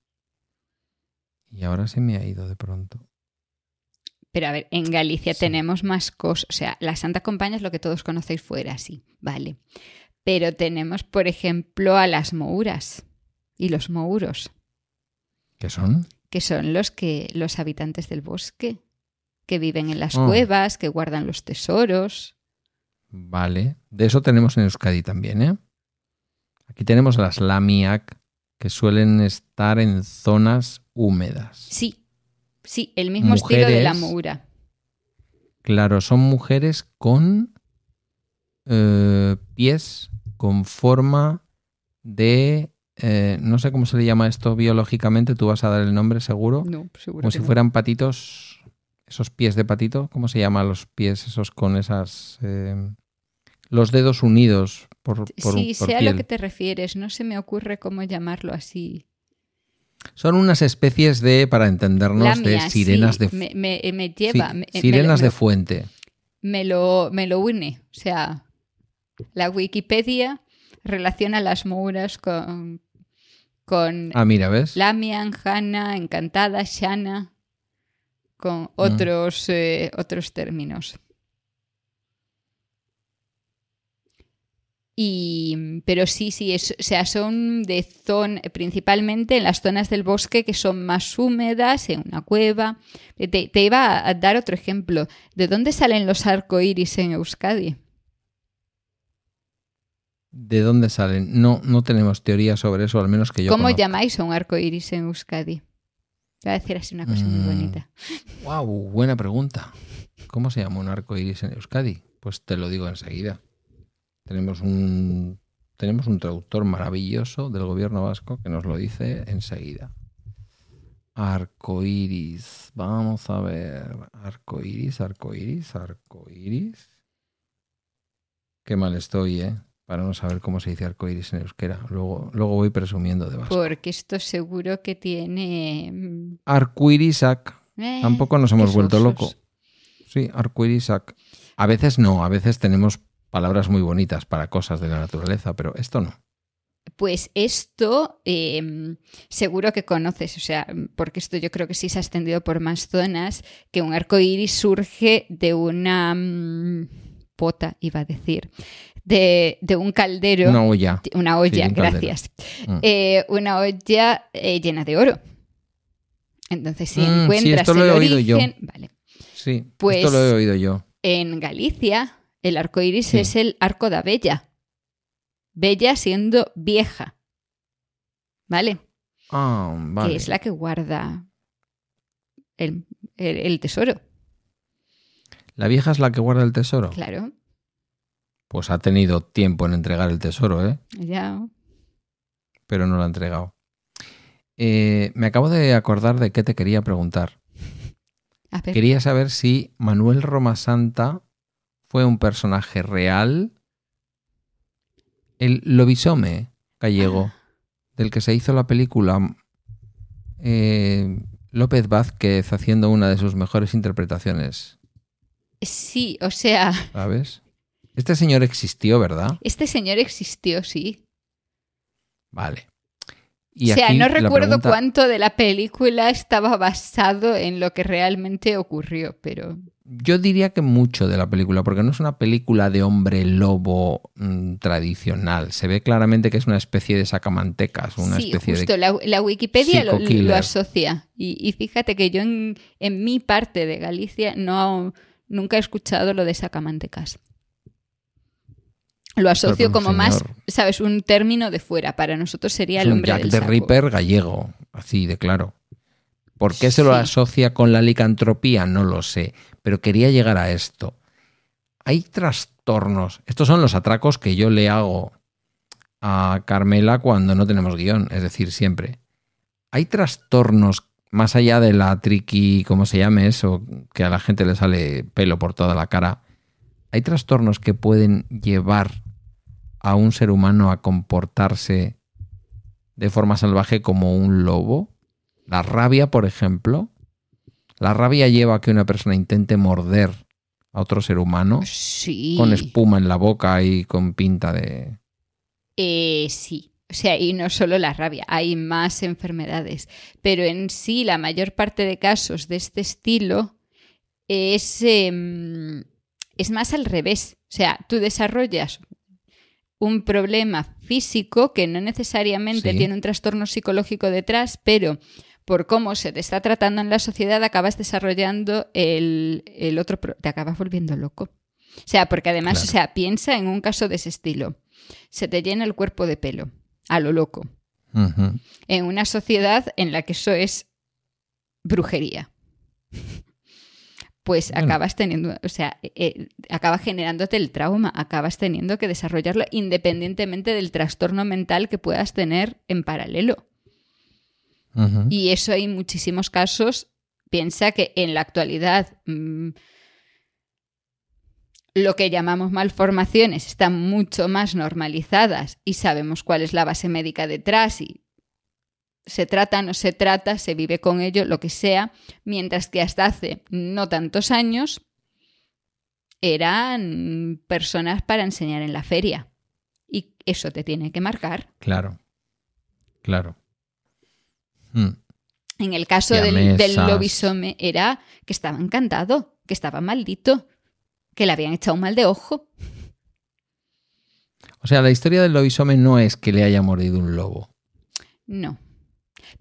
y ahora se me ha ido de pronto. Pero a ver, en Galicia Sí. tenemos más cosas. O sea, la Santa Compañía es lo que todos conocéis fuera, sí, vale. Pero tenemos, por ejemplo, a las mouras y los mouros, ¿Qué son? que son los que los habitantes del bosque, que viven en las Oh. cuevas, que guardan los tesoros. Vale, de eso tenemos en Euskadi también, ¿eh? Aquí tenemos las lamiak que suelen estar en zonas húmedas. Sí, sí, el mismo estilo de la moura. Claro, son mujeres con eh, pies con forma de... eh, no sé cómo se le llama esto biológicamente, tú vas a dar el nombre seguro. No, seguro Como si no. fueran patitos, esos pies de patito, ¿cómo se llaman los pies esos con esas... eh, los dedos unidos por, por, Sí, por sé a lo que te refieres. No se me ocurre cómo llamarlo así. Son unas especies de, para entendernos, de sirenas sí, de... me, me- me sí, lleva. me- sirenas de fuente. me lo, me lo une. O sea, la Wikipedia relaciona las mouras con, con Ah, mira, ¿ves? Lamian, Hanna, Encantada, Shana, con Mm. otros, eh, otros términos. Y, pero sí, sí, es- o sea, son de zona, principalmente en las zonas del bosque que son más húmedas, en una cueva. Te, te iba a dar otro ejemplo. ¿De dónde salen los arcoíris en Euskadi? ¿De dónde salen? No, no tenemos teoría sobre eso, al menos que yo ¿Cómo llamáis a un arcoíris en Euskadi? Te voy a decir así una cosa muy Mm. bonita. Wow, buena pregunta. ¿Cómo se llama un arco iris en Euskadi? Pues te lo digo enseguida. Tenemos un, tenemos un traductor maravilloso del gobierno vasco que nos lo dice enseguida. Arco iris. Vamos a ver. Arco iris, arco iris, arco iris. Qué mal estoy, ¿eh? Para no saber cómo se dice arco iris en euskera. Luego, luego voy presumiendo de vasco. Porque esto seguro que tiene. mm, Arcoirisac. eh, Tampoco nos hemos vuelto locos. Sí, arcoirisac. A veces no, a veces tenemos palabras muy bonitas para cosas de la naturaleza, pero esto no. Pues esto eh, seguro que conoces, o sea, porque esto yo creo que sí se ha extendido por más zonas, que un arco iris surge de una mm, pota, iba a decir, de, de un caldero. Una olla. Una Sí, olla, de un caldero. gracias. Mm. Eh, una olla eh, llena de oro. Entonces, si Mm, sí, encuentras esto lo he oído yo. vale. Sí, Pues- esto lo he oído yo. En Galicia, el arco iris Sí. es el arco da Bella. Bella siendo vieja. ¿Vale? Ah, vale. Que es la que guarda el, el- el tesoro. La vieja es la que guarda el tesoro. Claro. Pues ha tenido tiempo en entregar el tesoro, ¿eh? Ya. Pero no lo ha entregado. Eh, me acabo de acordar de qué te quería preguntar. Quería saber si Manuel Romasanta fue un personaje real. El lobisome gallego, del que se hizo la película eh, López Vázquez haciendo una de sus mejores interpretaciones, Sí, o sea, ¿sabes? Este señor existió, ¿verdad? este señor existió, sí. Vale. Y o sea, aquí no recuerdo pregunta- cuánto de la película estaba basado en lo que realmente ocurrió, pero Yo diría que mucho de la película, porque no es una película de hombre lobo mm, tradicional. Se ve claramente que es una especie de sacamantecas, una sí, especie justo de. la, la Wikipedia lo, asocia. Y, y fíjate que yo en, en mi parte de Galicia no nunca he escuchado lo de sacamantecas. Lo asocio como señor, más, ¿sabes? Un término de fuera. Para nosotros sería el un hombre Jack del the saco. Ripper gallego, así de claro. ¿Por qué se lo Sí. asocia con la licantropía? No lo sé, pero quería llegar a esto. Hay trastornos. Estos son los atracos que yo le hago a Carmela cuando no tenemos guion, es decir, siempre. Hay trastornos más allá de la triqui, ¿cómo se llame eso? Que a la gente le sale pelo por toda la cara. Hay trastornos que pueden llevar a un ser humano a comportarse de forma salvaje como un lobo. La rabia, por ejemplo. La rabia lleva a que una persona intente morder a otro ser humano Sí. con espuma en la boca y con pinta de... Eh, sí. O sea, y no solo la rabia, hay más enfermedades. Pero en sí, la mayor parte de casos de este estilo es, em, es más al revés. O sea, tú desarrollas un problema físico que no necesariamente Sí. tiene un trastorno psicológico detrás, pero por cómo se te está tratando en la sociedad acabas desarrollando el, el otro, te acabas volviendo loco. O sea, porque además, Claro. o sea, piensa en un caso de ese estilo. Se te llena el cuerpo de pelo, a lo loco, en una sociedad en la que eso es brujería. pues Bueno. acabas teniendo, o sea, eh, eh, acaba generándote el trauma, acabas teniendo que desarrollarlo independientemente del trastorno mental que puedas tener en paralelo. Y eso hay muchísimos casos. Piensa que en la actualidad mm, lo que llamamos malformaciones están mucho más normalizadas y sabemos cuál es la base médica detrás y se trata, no se trata, se vive con ello, lo que sea, mientras que hasta hace no tantos años eran personas para enseñar en la feria. Y eso te tiene que marcar. Claro. Claro. Mm. En el caso del, lobisome era que estaba encantado, que estaba maldito, que le habían echado un mal de ojo. O sea, la historia del lobisome no es que le haya mordido un lobo. No.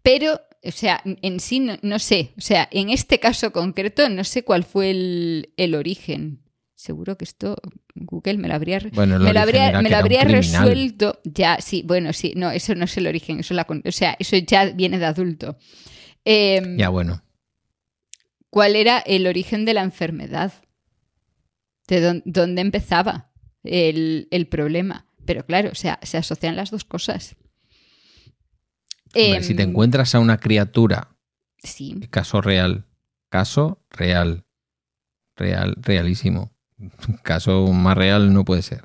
Pero, o sea, en sí no, no sé. O sea, en este caso concreto no sé cuál fue el, el origen. Seguro que esto Google me lo habría, Bueno, me lo habría, me lo habría resuelto. Ya, sí, bueno, sí. No, eso no es el origen. Eso la, o sea, eso ya viene de adulto. Em, Ya, bueno. cuál era el origen de la enfermedad, de dón- dónde empezaba el, el problema. Pero claro, o sea, se asocian las dos cosas. Hombre, Em, si te encuentras a una criatura, Sí, caso real, caso real, real, realísimo. [LAUGHS] Caso más real no puede ser.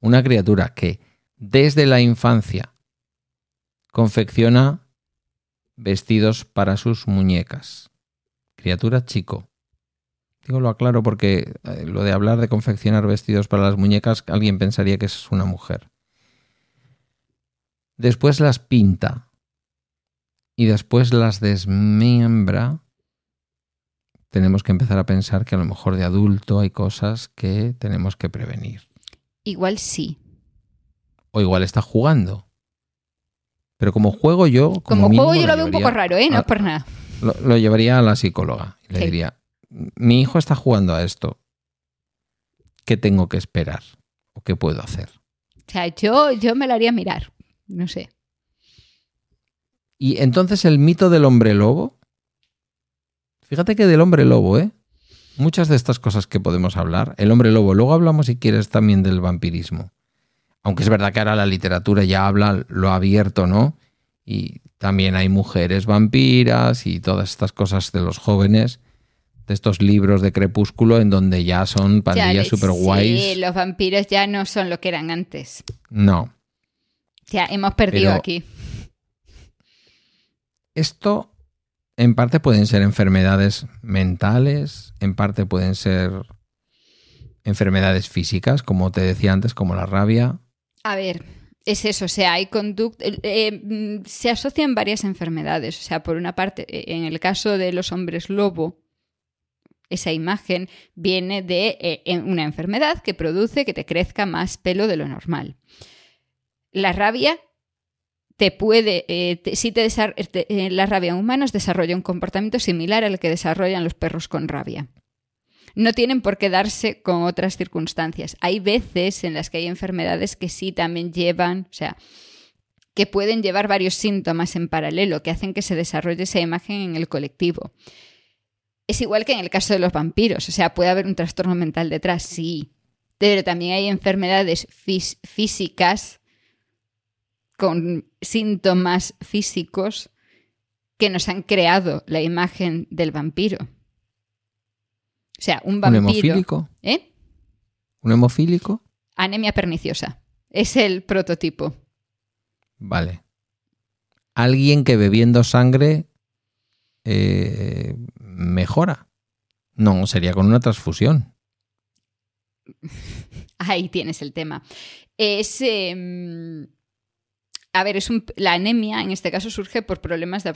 Una criatura que desde la infancia confecciona vestidos para sus muñecas. Criatura chico. Digo lo aclaro porque eh, lo de hablar de confeccionar vestidos para las muñecas, alguien pensaría que es una mujer. Después las pinta y después las desmiembra, tenemos que empezar a pensar que a lo mejor de adulto hay cosas que tenemos que prevenir. igual sí. O igual está jugando. Pero como juego yo... Como, Como, mínimo, juego yo lo veo un poco raro, ¿eh? No a- es por nada. Lo, lo llevaría a la psicóloga y le Sí. diría, mi hijo está jugando a esto. ¿Qué tengo que esperar? ¿O qué puedo hacer? O sea, yo, yo me lo haría mirar. No sé. Y entonces el mito del hombre lobo. Fíjate que del hombre lobo, ¿eh? Muchas de estas cosas que podemos hablar. El hombre lobo. Luego hablamos, si quieres, también del vampirismo. Aunque es verdad que ahora la literatura ya habla lo abierto, ¿no? Y también hay mujeres vampiras y todas estas cosas de los jóvenes, de estos libros de crepúsculo en donde ya son pandillas super guays. Sí, los vampiros ya no son lo que eran antes. No. Ya hemos perdido Pero- aquí. Esto en parte pueden ser enfermedades mentales, en parte pueden ser enfermedades físicas, como te decía antes, como la rabia. A ver, es eso, o sea, hay conducta. se asocian varias enfermedades. O sea, por una parte, eh, en el caso de los hombres lobo, esa imagen viene de eh, una enfermedad que produce que te crezca más pelo de lo normal. La rabia te puede, eh, te- si te eh, la rabia en humanos desarrolla un comportamiento similar al que desarrollan los perros con rabia. No tienen por qué darse con otras circunstancias. Hay veces en las que hay enfermedades que sí también llevan, o sea, que pueden llevar varios síntomas en paralelo, que hacen que se desarrolle esa imagen en el colectivo. Es igual que en el caso de los vampiros, o sea, puede haber un trastorno mental detrás, sí, pero también hay enfermedades fís- físicas con síntomas físicos que nos han creado la imagen del vampiro. O sea, un ¿Un vampiro. hemofílico? ¿Eh? ¿Un hemofílico? Anemia perniciosa. Es el prototipo. Vale. Alguien que bebiendo sangre eh, mejora. No, sería con una transfusión. [LAUGHS] Ahí tienes el tema. Es. eh, a ver, es un, la anemia en este caso surge por problemas de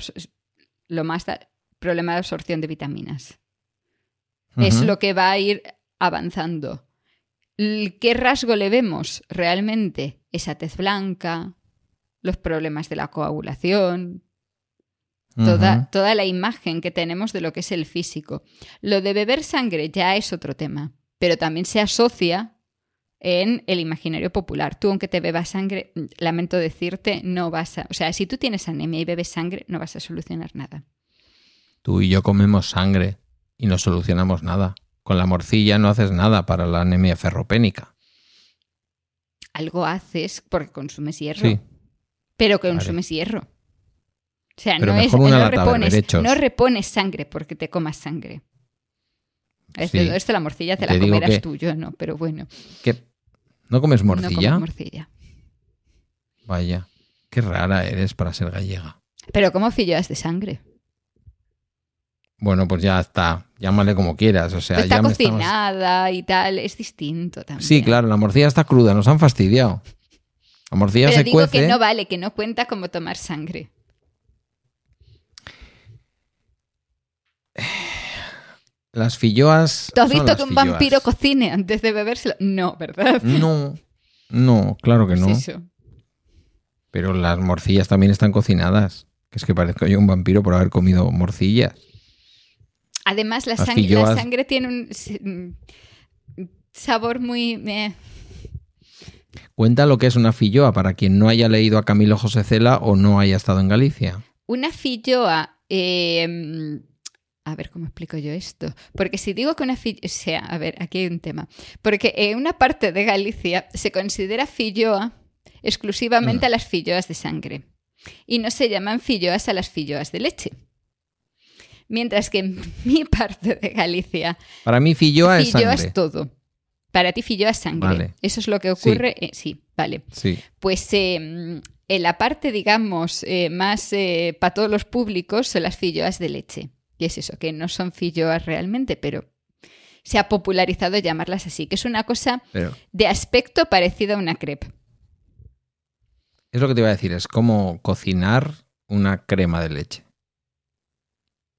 lo más da- problema de absorción de vitaminas. Es lo que va a ir avanzando. ¿Qué rasgo le vemos realmente? Esa tez blanca, los problemas de la coagulación, toda la imagen que tenemos de lo que es el físico. Lo de beber sangre ya es otro tema, pero también se asocia en el imaginario popular. Tú, aunque te bebas sangre, lamento decirte, no vas a... O sea, si tú tienes anemia y bebes sangre, no vas a solucionar nada. Tú y yo comemos sangre. y no solucionamos nada. Con la morcilla no haces nada para la anemia ferropénica. Algo haces porque consumes hierro. Sí. Pero consumes hierro. O sea, Pero no, es, no, repones, berberechos. no repones sangre porque te comas sangre. Esto, Sí. esto la morcilla te, Te la comerás que- tú, yo no, pero bueno. ¿No comes No morcilla? como morcilla. Vaya, qué rara eres para ser gallega. Pero como filloas de sangre. Bueno, pues ya está. Llámale como quieras. O sea, está ya me estamos- cocinada y tal, es distinto también. Sí, claro, la morcilla está cruda, nos han fastidiado. La morcilla Pero se digo cuece. que no vale, que no cuenta como tomar sangre. Las filloas. ¿Tú has visto que un filloas. vampiro cocine antes de bebérselo? No, ¿verdad? No, no, claro que Pues no. eso. Pero las morcillas también están cocinadas. Que es que parezco yo un vampiro por haber comido morcillas. Además, la, sangre tiene un mm, sabor muy... eh, Cuenta lo que es una filloa para quien no haya leído a Camilo José Cela o no haya estado en Galicia. Una filloa... eh, a ver, ¿cómo explico yo esto? Porque si digo que una filloa... O sea, a ver, aquí hay un tema. Porque en una parte de Galicia se considera filloa exclusivamente a las filloas de sangre. Y no se llaman filloas a las filloas de leche. Mientras que en [LAUGHS] mi parte de Galicia Para mí filloa es sangre. es todo. Para ti filloa es sangre. Vale. Eso es lo que ocurre. eh, sí, vale. Sí. Pues eh, mm, en la parte, digamos, eh, más eh, para todos los públicos son las filloas de leche. Y es eso, que no son filloas realmente, pero se ha popularizado llamarlas así, que es una cosa Pero de aspecto parecido a una crepe. es lo que te iba a decir, es como cocinar una crema de leche.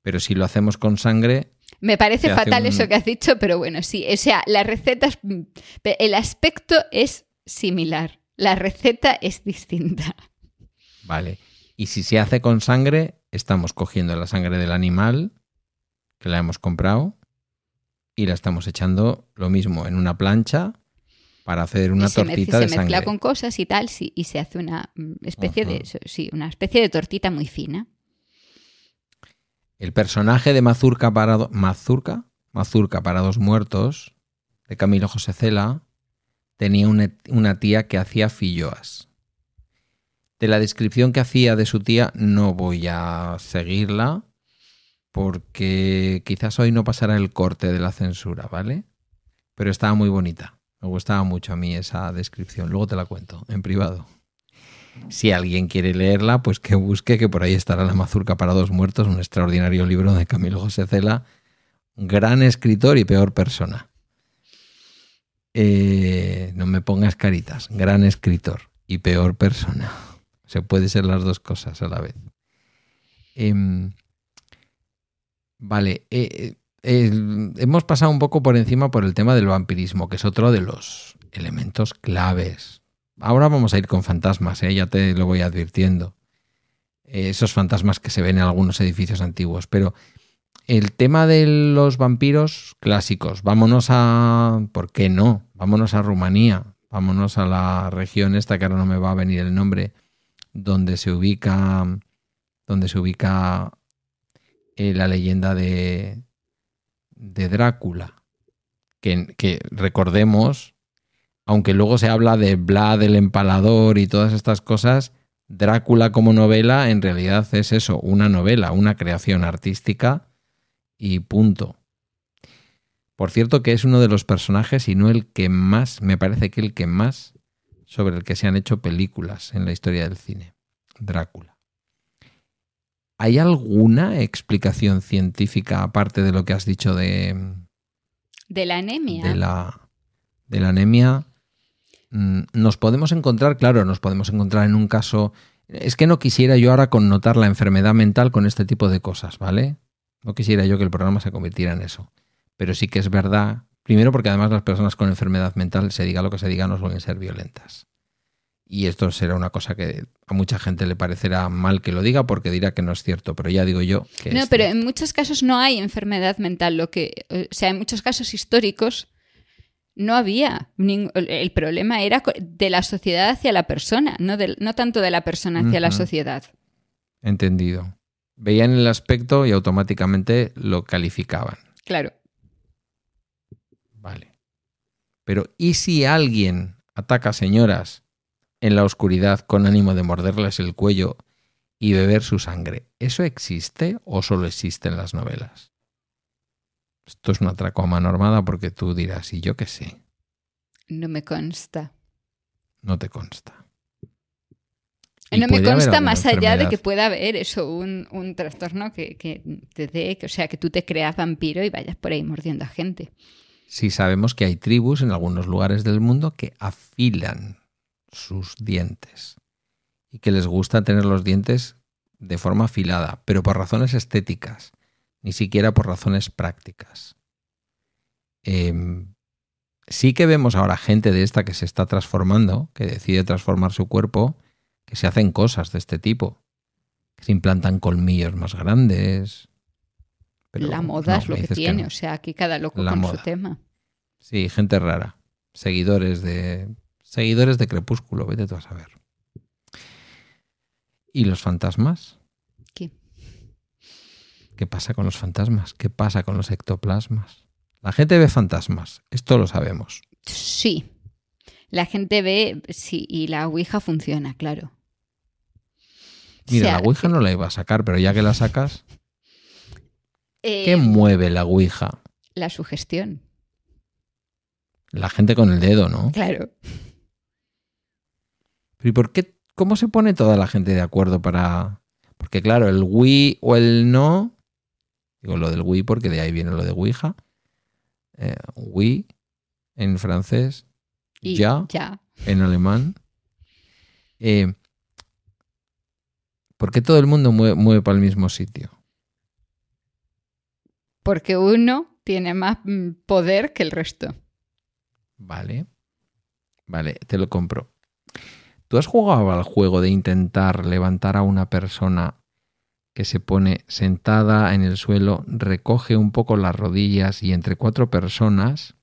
Pero si lo hacemos con sangre, Me parece fatal un- eso que has dicho, pero bueno, sí. O sea, la receta es- El aspecto es similar. La receta es distinta. vale. Y si se hace con sangre, estamos cogiendo la sangre del animal que la hemos comprado y la estamos echando lo mismo en una plancha para hacer una y se, mez- tortita se de mezcla sangre. con cosas y tal, sí, y se hace una mm, especie de sí, una especie de tortita muy fina. El personaje de Mazurca para do- Mazurca, Mazurca para dos muertos de Camilo José Cela tenía una, una tía que hacía filloas. De la descripción que hacía de su tía no voy a seguirla porque quizás hoy no pasará el corte de la censura, ¿vale? Pero estaba muy bonita. Me gustaba mucho a mí esa descripción. Luego te la cuento en privado. Si alguien quiere leerla, pues que busque, que por ahí estará La Mazurca para dos muertos, un extraordinario libro de Camilo José Cela, gran escritor y peor persona. Eh, no me pongas caritas, gran escritor y peor persona. Se puede ser las dos cosas a la vez. Em, vale, eh, eh, hemos pasado un poco por encima por el tema del vampirismo, que es otro de los elementos claves Ahora vamos a ir con fantasmas, ¿eh? ya te lo voy advirtiendo. Esos fantasmas que se ven en algunos edificios antiguos. Pero el tema de los vampiros clásicos, vámonos a... ¿Por qué no? Vámonos a Rumanía, vámonos a la región esta, que ahora no me va a venir el nombre, donde se ubica, donde se ubica eh, la leyenda de, de Drácula. Que, que recordemos aunque luego se habla de Vlad el empalador y todas estas cosas, Drácula como novela en realidad es eso, una novela, una creación artística y punto. Por cierto que es uno de los personajes y no el que más, me parece que el que más sobre el que se han hecho películas en la historia del cine, Drácula. ¿Hay alguna explicación científica aparte de lo que has dicho de, De la anemia. de la, de la anemia? Mm, Nos podemos encontrar, claro, nos podemos encontrar en un caso. Es que no quisiera yo ahora connotar la enfermedad mental con este tipo de cosas, ¿vale? No quisiera yo que el programa se convirtiera en eso. Pero sí que es verdad, primero porque además las personas con enfermedad mental, se diga lo que se diga, no suelen ser violentas. Y esto será una cosa que a mucha gente le parecerá mal que lo diga porque dirá que no es cierto, pero ya digo yo que No, es pero cierto. en muchos casos no hay enfermedad mental. Lo que, o sea, en muchos casos históricos no había. el problema era de la sociedad hacia la persona, no, del- no tanto de la persona hacia la sociedad. Entendido. Veían el aspecto y automáticamente lo calificaban. Claro. Vale. Pero ¿y si alguien ataca a señoras en la oscuridad con ánimo de morderles el cuello y beber su sangre? ¿Eso existe o solo existe en las novelas? Esto es una atraco a mano armada porque tú dirás, ¿y yo qué sé? No me consta. No te consta. Y No me consta más allá de que pueda haber eso, un, un trastorno que, que te dé, que, o sea, que tú te creas vampiro y vayas por ahí mordiendo a gente. Sí sabemos que hay tribus en algunos lugares del mundo que afilan sus dientes y que les gusta tener los dientes de forma afilada, pero por razones estéticas, ni siquiera por razones prácticas. Em, sí que vemos ahora gente de esta que se está transformando, que decide transformar su cuerpo, que se hacen cosas de este tipo, que se implantan colmillos más grandes. Pero la moda no, es lo que tiene, no. o sea, aquí cada loco La con moda. su tema. Sí, gente rara. Seguidores de. Seguidores de Crepúsculo, vete tú a saber. ¿Y los fantasmas? ¿Qué? ¿Qué pasa con los fantasmas? ¿Qué pasa con los ectoplasmas? La gente ve fantasmas, esto lo sabemos. Sí. La gente ve, sí, y la Ouija funciona, claro. Mira, O sea, la Ouija no la iba a sacar, pero ya que la sacas, eh, ¿qué mueve la Ouija? la sugestión, La gente con el dedo, ¿no? claro. ¿Pero ¿y por qué? ¿Cómo se pone toda la gente de acuerdo para...? Porque claro, el oui o el no... Digo lo del oui porque de ahí viene lo de Ouija. Eh, oui en francés, Y ya ya. en alemán. Eh, ¿Por qué todo el mundo mueve, mueve para el mismo sitio? Porque uno tiene más mm, poder que el resto. Vale. Vale, te lo compro. ¿Tú has jugado al juego de intentar levantar a una persona que se pone sentada en el suelo, recoge un poco las rodillas y entre cuatro personas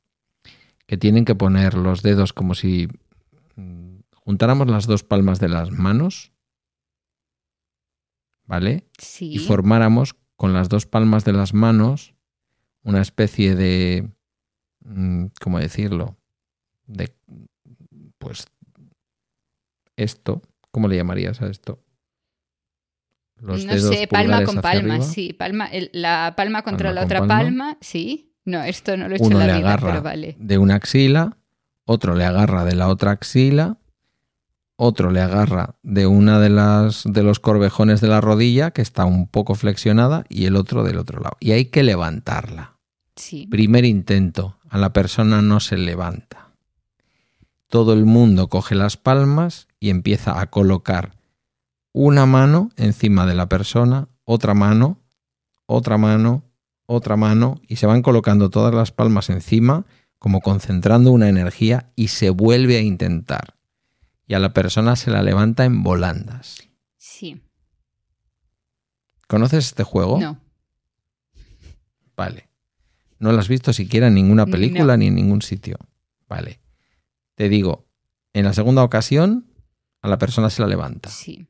que tienen que poner los dedos como si mm, juntáramos las dos palmas de las manos, ¿vale? Sí. y formáramos con las dos palmas de las manos una especie de, mm, ¿cómo decirlo? De, pues, esto, ¿cómo le llamarías a esto? Los no dedos sé, palma con palma, arriba. sí. Palma, el- la palma contra Palma la con otra palma. palma, sí. No, esto no lo he hecho Uno en le la vida, agarra pero vale. de una axila, otro le agarra de la otra axila, otro le agarra de una de las de los corvejones de la rodilla que está un poco flexionada y el otro del otro lado. Y hay que levantarla. Sí. Primer intento, a la persona no se levanta. Todo el mundo coge las palmas y empieza a colocar una mano encima de la persona, otra mano, otra mano, otra mano, y se van colocando todas las palmas encima, como concentrando una energía, y se vuelve a intentar. Y a la persona se la levanta en volandas. Sí. ¿Conoces este juego? No. Vale. No lo has visto siquiera en ninguna película No. ni en ningún sitio. Vale. Te digo, en la segunda ocasión, a la persona se la levanta. Sí.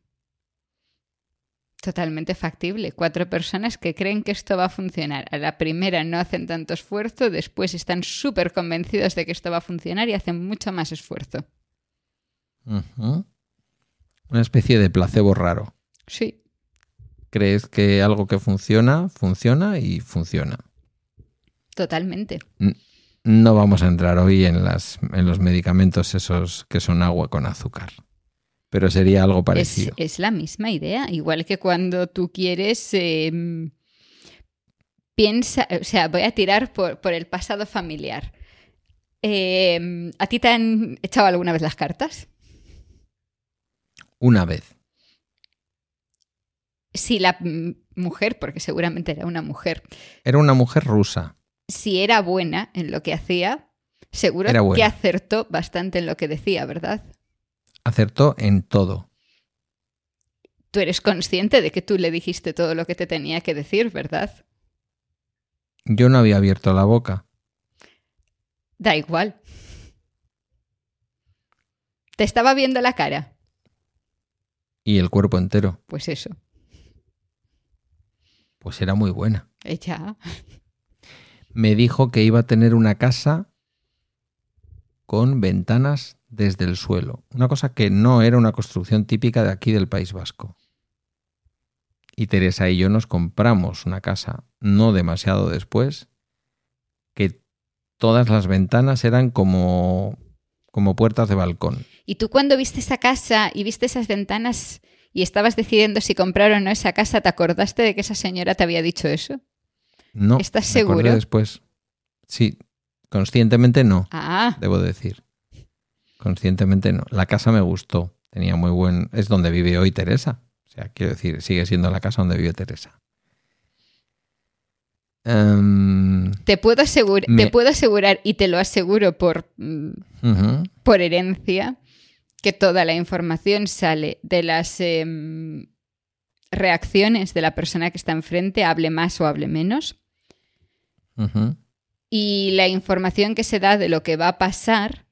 Totalmente factible. Cuatro personas que creen que esto va a funcionar. A la primera no hacen tanto esfuerzo, después están súper convencidos de que esto va a funcionar y hacen mucho más esfuerzo. Una especie de placebo raro. Sí. Crees que algo que funciona, funciona y funciona. Totalmente. No vamos a entrar hoy en, las, en los medicamentos esos que son agua con azúcar. Pero sería algo Es, parecido. es la misma idea. Igual que cuando tú quieres. eh, piensa. O sea, voy a tirar por, por el pasado familiar. Eh, ¿A ti te han echado alguna vez las cartas? Una vez. Si la mujer, porque seguramente era una mujer, Era una mujer rusa. si era buena en lo que hacía, seguro que acertó bastante en lo que decía, ¿verdad? Acertó en todo. Tú eres consciente de que tú le dijiste todo lo que te tenía que decir, ¿verdad? Yo no había abierto la boca. Da igual. ¿Te estaba viendo la cara? Y el cuerpo entero. Pues eso. Pues era muy buena. Ella. me dijo que iba a tener una casa con ventanas desde el suelo. Una cosa que no era una construcción típica de aquí del País Vasco. Y Teresa y yo nos compramos una casa no demasiado después, que todas las ventanas eran como, como puertas de balcón. ¿Y tú cuando viste esa casa y viste esas ventanas y estabas decidiendo si comprar o no esa casa, ¿te acordaste de que esa señora te había dicho eso? No. ¿Estás me seguro? después. Sí, conscientemente no, Ah, debo decir. Conscientemente no. La casa me gustó. Tenía muy buen. Es donde vive hoy Teresa. O sea, quiero decir, sigue siendo la casa donde vive Teresa. Em, te puedo, asegur- Me- te puedo asegurar y te lo aseguro por, mm, por herencia que toda la información sale de las em, reacciones de la persona que está enfrente, hable más o hable menos, y la información que se da de lo que va a pasar,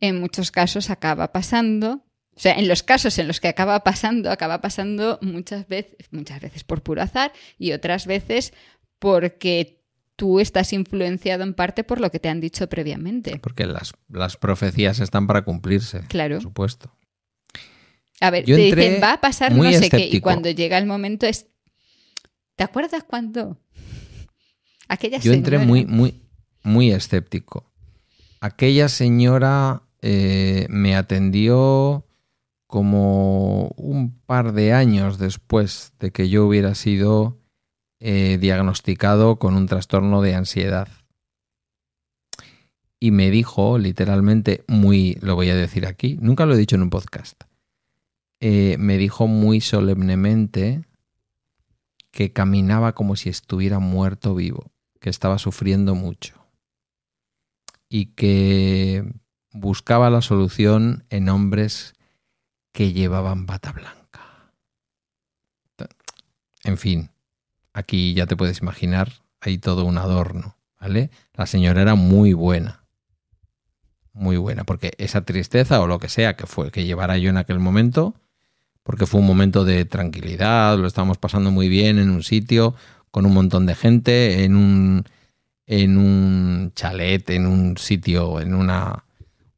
en muchos casos acaba pasando. O sea, en los casos en los que acaba pasando, acaba pasando muchas veces, muchas veces por puro azar y otras veces porque tú estás influenciado en parte por lo que te han dicho previamente. Porque las, las profecías están para cumplirse. Claro. Por supuesto. A ver, Yo te entré dicen, va a pasar no sé qué, y cuando llega el momento es... ¿Te acuerdas cuando? [LAUGHS] Aquella Yo entré señora- muy, muy, muy escéptico. Aquella señora eh, me atendió como un par de años después de que yo hubiera sido eh, diagnosticado con un trastorno de ansiedad. Y me dijo literalmente muy, lo voy a decir aquí, nunca lo he dicho en un podcast, eh, me dijo muy solemnemente que caminaba como si estuviera muerto vivo, que estaba sufriendo mucho y que buscaba la solución en hombres que llevaban bata blanca. En fin, aquí ya te puedes imaginar, hay todo un adorno, ¿vale? La señora era muy buena, muy buena, porque esa tristeza o lo que sea que fue que llevara yo en aquel momento, porque fue un momento de tranquilidad, lo estábamos pasando muy bien en un sitio con un montón de gente, en un en un chalet, en un sitio, en una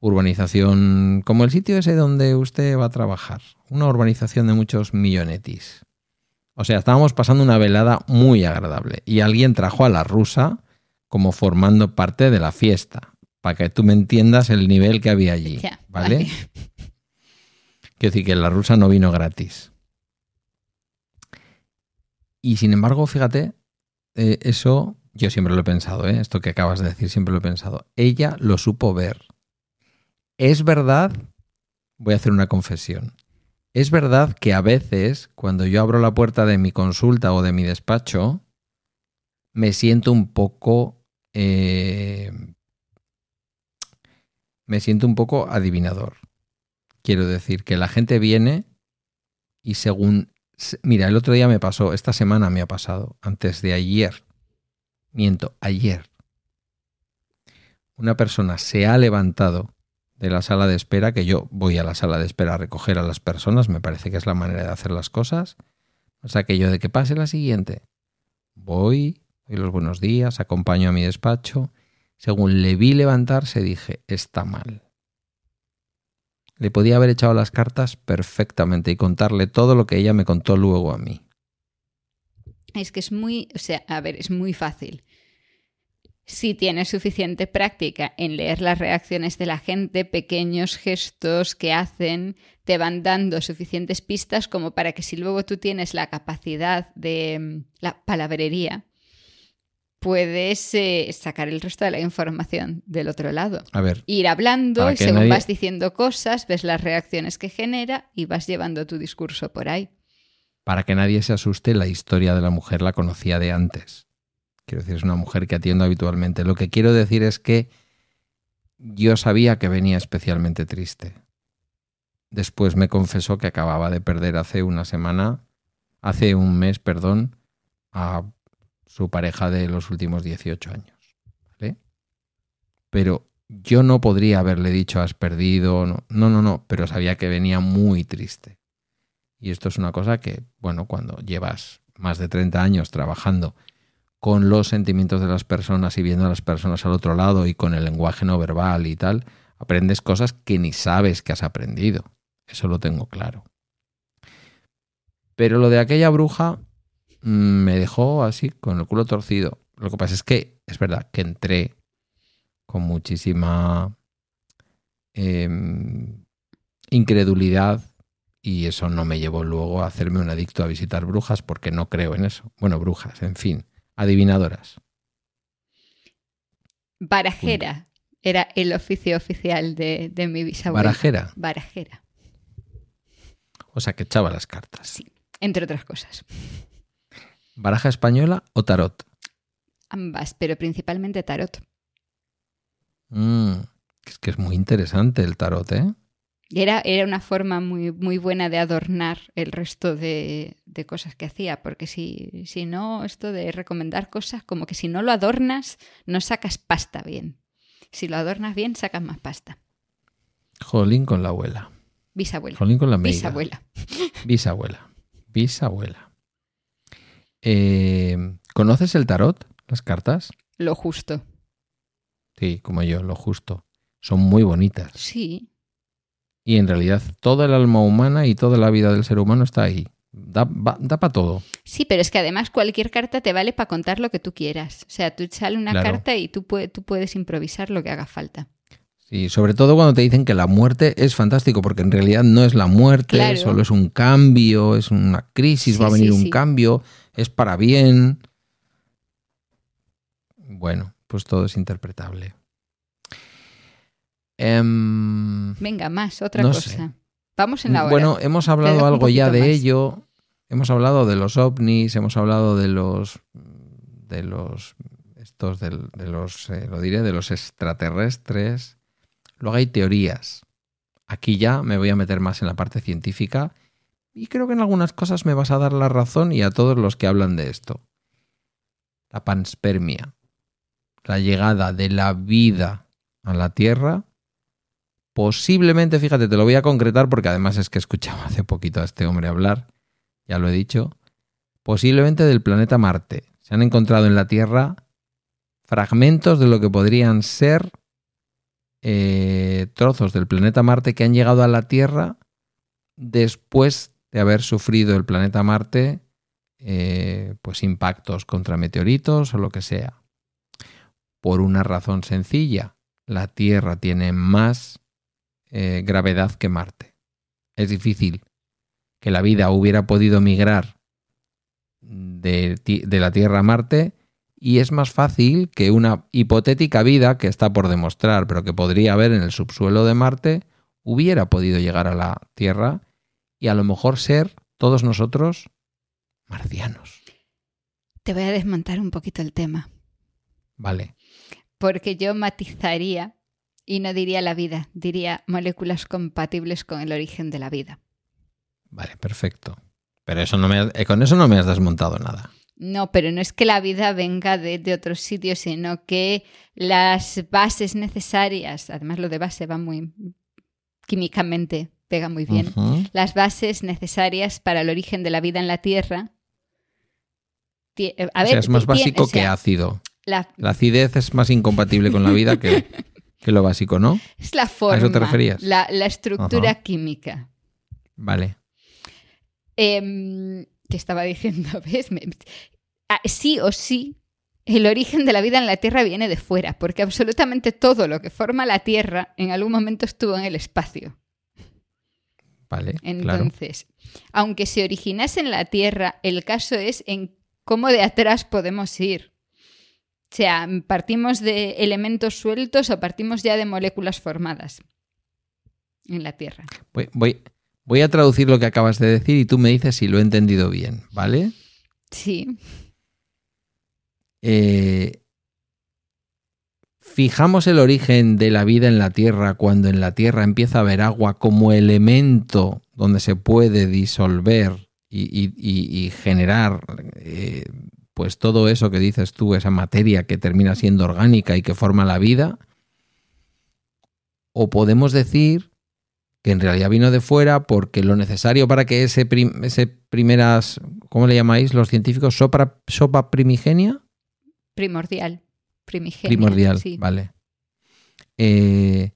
urbanización como el sitio ese donde usted va a trabajar, una urbanización de muchos millonetis. O sea, estábamos pasando una velada muy agradable y alguien trajo a la rusa como formando parte de la fiesta, para que tú me entiendas el nivel que había allí, vale. Quiero decir que la rusa no vino gratis. Y sin embargo, fíjate, eh, eso yo siempre lo he pensado, ¿eh? esto que acabas de decir siempre lo he pensado. Ella lo supo ver. Es verdad, voy a hacer una confesión. Es verdad que a veces, cuando yo abro la puerta de mi consulta o de mi despacho, me siento un poco... eh, me siento un poco adivinador. Quiero decir que la gente viene y según... Mira, el otro día me pasó, esta semana me ha pasado, antes de ayer. Miento, ayer. Una persona se ha levantado de la sala de espera, que yo voy a la sala de espera a recoger a las personas, me parece que es la manera de hacer las cosas. O sea, que yo de que pase la siguiente, voy, doy los buenos días, acompaño a mi despacho. Según le vi levantarse, dije, está mal. Le podía haber echado las cartas perfectamente y contarle todo lo que ella me contó luego a mí. Es que es muy, o sea, a ver, es muy fácil. Si tienes suficiente práctica en leer las reacciones de la gente, pequeños gestos que hacen te van dando suficientes pistas como para que si luego tú tienes la capacidad de mm, la palabrería, puedes eh, sacar el resto de la información del otro lado. A ver, Ir hablando y según nadie- vas diciendo cosas, ves las reacciones que genera y vas llevando tu discurso por ahí. para que nadie se asuste, la historia de la mujer la conocía de antes. Quiero decir, es una mujer que atiendo habitualmente. Lo que quiero decir es que yo sabía que venía especialmente triste. Después me confesó que acababa de perder hace una semana, hace un mes, perdón, a su pareja de los últimos 18 años. Pero yo no podría haberle dicho has perdido, no, no, no, pero sabía que venía muy triste. Y esto es una cosa que, bueno, cuando llevas más de 30 años trabajando con los sentimientos de las personas y viendo a las personas al otro lado y con el lenguaje no verbal y tal, aprendes cosas que ni sabes que has aprendido. Eso lo tengo claro. Pero lo de aquella bruja mm, me dejó así, con el culo torcido. Lo que pasa es que es verdad que entré con muchísima em, incredulidad y eso no me llevó luego a hacerme un adicto a visitar brujas porque no creo en eso. Bueno, brujas, en fin, adivinadoras. Barajera era el oficio oficial de, de mi bisabuela. Barajera. Barajera, O sea, que echaba las cartas. Sí. entre otras cosas. ¿Baraja española o tarot? Ambas, pero principalmente tarot. Mm, es que es muy interesante el tarot, ¿eh? Era, era una forma muy, muy buena de adornar el resto de, de cosas que hacía, porque si, si no, esto de recomendar cosas, como que si no lo adornas, no sacas pasta bien. Si lo adornas bien, sacas más pasta. Jolín con la abuela. Bisabuela. Jolín con la amiga. Bisabuela. Bisabuela. Bisabuela. Eh, ¿Conoces el tarot? Las cartas. Lo justo. Sí, como yo, lo justo. Son muy bonitas. Sí. Y en realidad toda el alma humana y toda la vida del ser humano está ahí. Da, para todo. Sí, pero es que además cualquier carta te vale para contar lo que tú quieras. O sea, tú sale una Claro. carta y tú, pue- tú puedes improvisar lo que haga falta. Sí, sobre todo cuando te dicen que la muerte es fantástico, porque en realidad no es la muerte, Claro. solo es un cambio, es una crisis, Sí, va a venir sí, un sí. cambio, es para bien. Bueno, pues todo es interpretable. Em, Venga, más, otra No cosa. sé. Vamos en la hora. Bueno, hemos hablado algo ya de más. ello. Hemos hablado de los ovnis, hemos hablado de los de los estos de, los eh, lo diré de los extraterrestres. Luego hay teorías. Aquí ya me voy a meter más en la parte científica y creo que en algunas cosas me vas a dar la razón y a todos los que hablan de esto. La panspermia, la llegada de la vida a la Tierra Posiblemente, fíjate, te lo voy a concretar porque además es que he escuchado hace poquito a este hombre hablar, ya lo he dicho, posiblemente del planeta Marte. Se han encontrado en la Tierra fragmentos de lo que podrían ser eh, trozos del planeta Marte que han llegado a la Tierra después de haber sufrido el planeta Marte eh, pues impactos contra meteoritos o lo que sea. Por una razón sencilla, la Tierra tiene más eh, gravedad que Marte. Es difícil que la vida hubiera podido migrar de, de la Tierra a Marte y es más fácil que una hipotética vida que está por demostrar, pero que podría haber en el subsuelo de Marte, hubiera podido llegar a la Tierra y a lo mejor ser todos nosotros marcianos. Te voy a desmontar un poquito el tema, Vale. porque yo matizaría y no diría la vida, diría moléculas compatibles con el origen de la vida. Vale, perfecto. Pero eso no me eh, con eso no me has desmontado nada. No, pero no es que la vida venga de, de otros sitios, sino que las bases necesarias, además lo de base va muy químicamente, pega muy bien, las bases necesarias para el origen de la vida en la Tierra. ti- eh, A o sea, es más básico o sea, que ácido. la- La acidez es más incompatible con la vida que, [LAUGHS] que lo básico, ¿no? es la forma, eso te referías? La, la estructura química. Vale. Em, ¿Qué estaba diciendo? [LAUGHS] ¿Ves? Me- ah, sí o sí, el origen de la vida en la Tierra viene de fuera, porque absolutamente todo lo que forma la Tierra en algún momento estuvo en el espacio. Vale, claro. Entonces, aunque se originase en la Tierra, el caso es en cómo de atrás podemos ir. O sea, partimos de elementos sueltos o partimos ya de moléculas formadas en la Tierra. Voy, voy, voy a traducir lo que acabas de decir y tú me dices si lo he entendido bien, ¿vale? Sí, Eh, fijamos el origen de la vida en la Tierra cuando en la Tierra empieza a haber agua como elemento donde se puede disolver y, y- y- y generar eh, pues todo eso que dices tú, esa materia que termina siendo orgánica y que forma la vida. O podemos decir que en realidad vino de fuera porque lo necesario para que ese, prim- ese primeras, ¿cómo le llamáis los científicos? Sopra, sopa primigenia. Primordial, primigenia. primordial, sí. vale. Eh,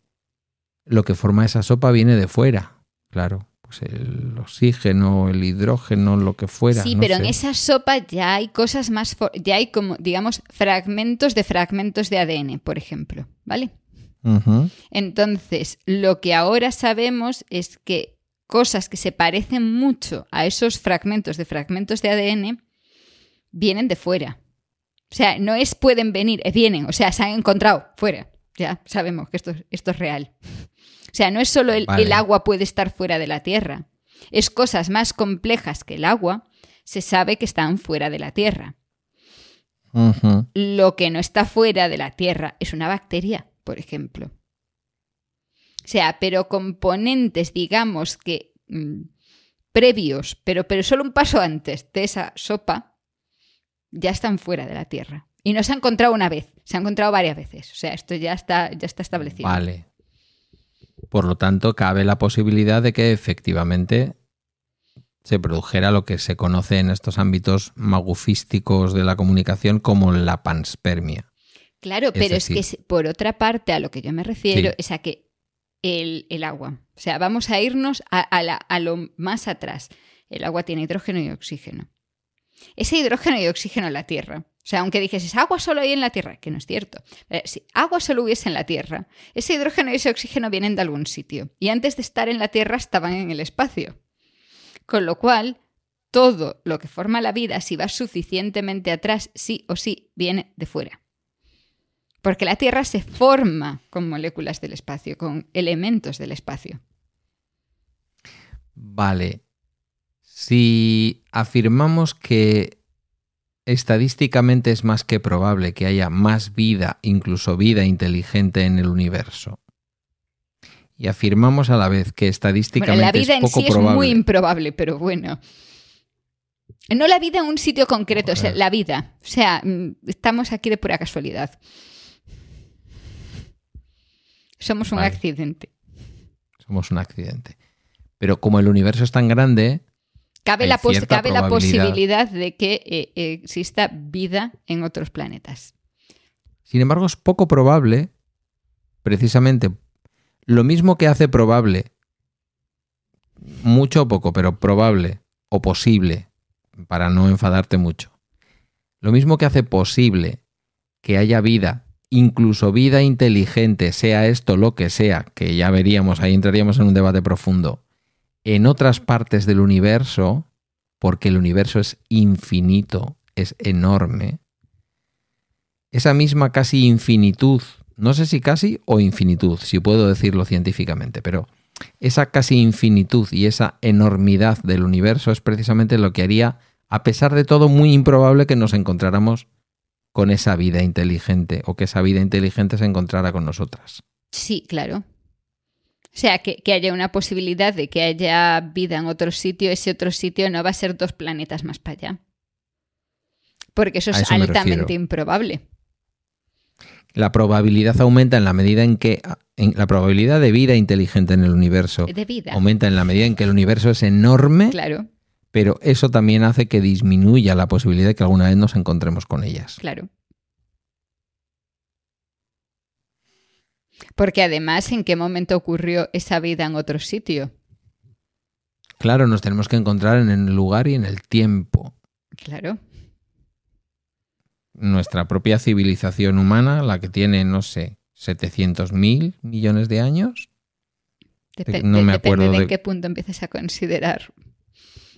lo que forma esa sopa viene de fuera, claro. Pues el oxígeno, el hidrógeno, lo que fuera. Sí, no pero en esa sopa ya hay cosas más, ya hay como, digamos, fragmentos de fragmentos de ADN, por ejemplo, ¿vale? Entonces, lo que ahora sabemos es que cosas que se parecen mucho a esos fragmentos de fragmentos de ADN vienen de fuera. O sea, no es pueden venir, eh, vienen, o sea, se han encontrado fuera. Ya sabemos que esto, esto es real. O sea, no es solo el, Vale. el agua puede estar fuera de la Tierra. Es cosas más complejas que el agua, se sabe que están fuera de la Tierra. Lo que no está fuera de la Tierra es una bacteria, por ejemplo. O sea, pero componentes, digamos que mm, previos, pero, pero solo un paso antes de esa sopa, ya están fuera de la Tierra. Y no se ha encontrado una vez, se ha encontrado varias veces. O sea, esto ya está, ya está establecido. Vale. Por lo tanto, cabe la posibilidad de que efectivamente se produjera lo que se conoce en estos ámbitos magufísticos de la comunicación como la panspermia. Claro, Es pero es, que por otra parte a lo que yo me refiero Sí. es a que el, el agua, o sea, vamos a irnos a, a la- a lo más atrás. El agua tiene hidrógeno y oxígeno. Ese hidrógeno y oxígeno en la Tierra, o sea, aunque dijeses agua solo hay en la Tierra, que no es cierto. Eh, si agua solo hubiese en la Tierra, ese hidrógeno y ese oxígeno vienen de algún sitio. Y antes de estar en la Tierra estaban en el espacio. Con lo cual, todo lo que forma la vida, si va suficientemente atrás, sí o sí, viene de fuera. Porque la Tierra se forma con moléculas del espacio, con elementos del espacio. Vale. Si afirmamos que estadísticamente es más que probable que haya más vida, incluso vida inteligente en el universo, y afirmamos a la vez que Bueno, estadísticamente la vida es en sí es muy improbable, pero bueno. No la vida en un sitio concreto, o sea, Joder. la vida. O sea, mm, estamos aquí de pura casualidad. Somos un Vale. accidente. Somos un accidente. Pero como el universo es tan grande, Cabe, la, pos- cierta cabe la probabilidad. posibilidad de que eh, exista vida en otros planetas. sin embargo, es poco probable, precisamente, lo mismo que hace probable, mucho o poco, pero probable o posible, para no enfadarte mucho, lo mismo que hace posible que haya vida, incluso vida inteligente, sea esto lo que sea, que ya veríamos, ahí entraríamos en un debate profundo, en otras partes del universo, porque el universo es infinito, es enorme, esa misma casi infinitud, no sé si casi o infinitud, si puedo decirlo científicamente, pero esa casi infinitud y esa enormidad del universo es precisamente lo que haría, a pesar de todo, muy improbable que nos encontráramos con esa vida inteligente o que esa vida inteligente se encontrara con nosotras. Sí, claro. O sea, que, que haya una posibilidad de que haya vida en otro sitio, ese otro sitio no va a ser dos planetas más para allá. Porque eso es eso altamente improbable. La probabilidad aumenta en la medida en que en la probabilidad de vida inteligente en el universo De vida. aumenta en la medida en que el universo es enorme, Claro, pero eso también hace que disminuya la posibilidad de que alguna vez nos encontremos con ellas. claro. Porque además, ¿en qué momento ocurrió esa vida en otro sitio? Claro, nos tenemos que encontrar en el lugar y en el tiempo. Claro. Nuestra propia civilización humana, la que tiene, no sé, 700.000 millones de años. No me depende acuerdo de, de- qué punto empieces a considerar.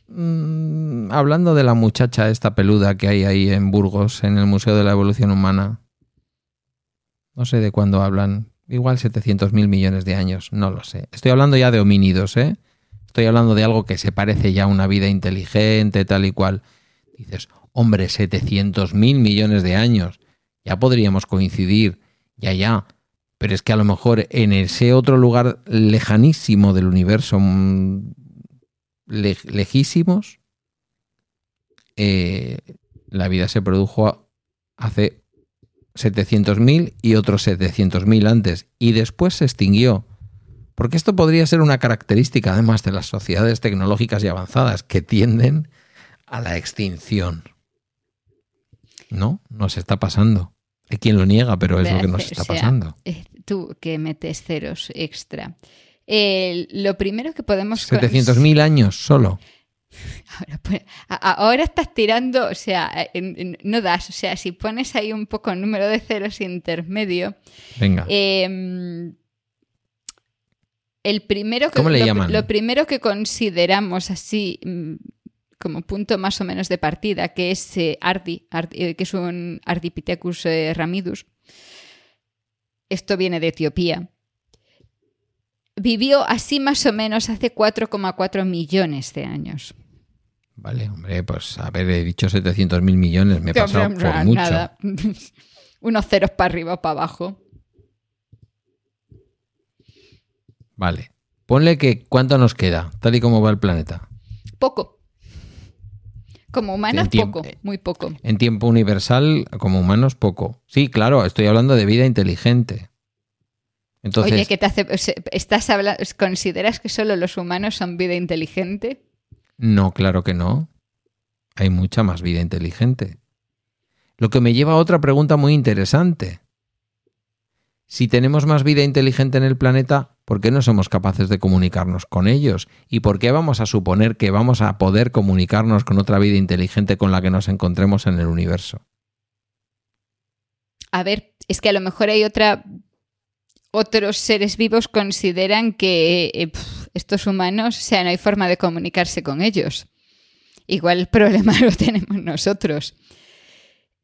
Mm, hablando de la muchacha esta peluda que hay ahí en Burgos, en el Museo de la Evolución Humana. No sé de cuándo hablan. Igual 700.000 millones de años, no lo sé. Estoy hablando ya de homínidos, ¿eh? Estoy hablando de algo que se parece ya a una vida inteligente, tal y cual. Dices, hombre, 700.000 millones de años. Ya podríamos coincidir, ya, ya. Pero es que a lo mejor en ese otro lugar lejanísimo del universo, mm, le- lejísimos, eh, la vida se produjo hace 700.000 y otros 700.000 antes, y después se extinguió. Porque esto podría ser una característica además de las sociedades tecnológicas y avanzadas que tienden a la extinción. No, nos está pasando. Hay quien lo niega, pero es lo que nos está O sea, pasando. eh, Tú que metes ceros extra. Eh, lo primero que podemos... 700.000 años solo. Ahora, pues, ahora estás tirando, o sea, no das, o sea, si pones ahí un poco el número de ceros intermedio, Venga. eh, el primero que, ¿Cómo le lo, llaman? lo primero que consideramos así mm, como punto más o menos de partida, que es eh, Ardi, Ardi- eh, que es un Ardipithecus eh, ramidus. Esto viene de Etiopía. Vivió así más o menos hace 4,4 millones de años. Vale, hombre, pues haber he dicho 700.000 millones, me he pasado por mucho. Nada. [LAUGHS] Unos ceros para arriba o para abajo. Vale. Ponle que cuánto nos queda, tal y como va el planeta. Poco. Como humanos, poco, muy poco. En tiempo universal, como humanos, poco. Sí, claro, estoy hablando de vida inteligente. Entonces, Oye, ¿qué te hace? ¿Estás hablando, ¿Consideras que solo los humanos son vida inteligente? No, claro que no. Hay mucha más vida inteligente. Lo que me lleva a otra pregunta muy interesante. Si tenemos más vida inteligente en el planeta, ¿por qué no somos capaces de comunicarnos con ellos? ¿Y por qué vamos a suponer que vamos a poder comunicarnos con otra vida inteligente con la que nos encontremos en el universo? A ver, es que a lo mejor hay otra. Otros seres vivos consideran que eh, estos humanos, o sea, no hay forma de comunicarse con ellos. Igual el problema [LAUGHS] lo tenemos nosotros.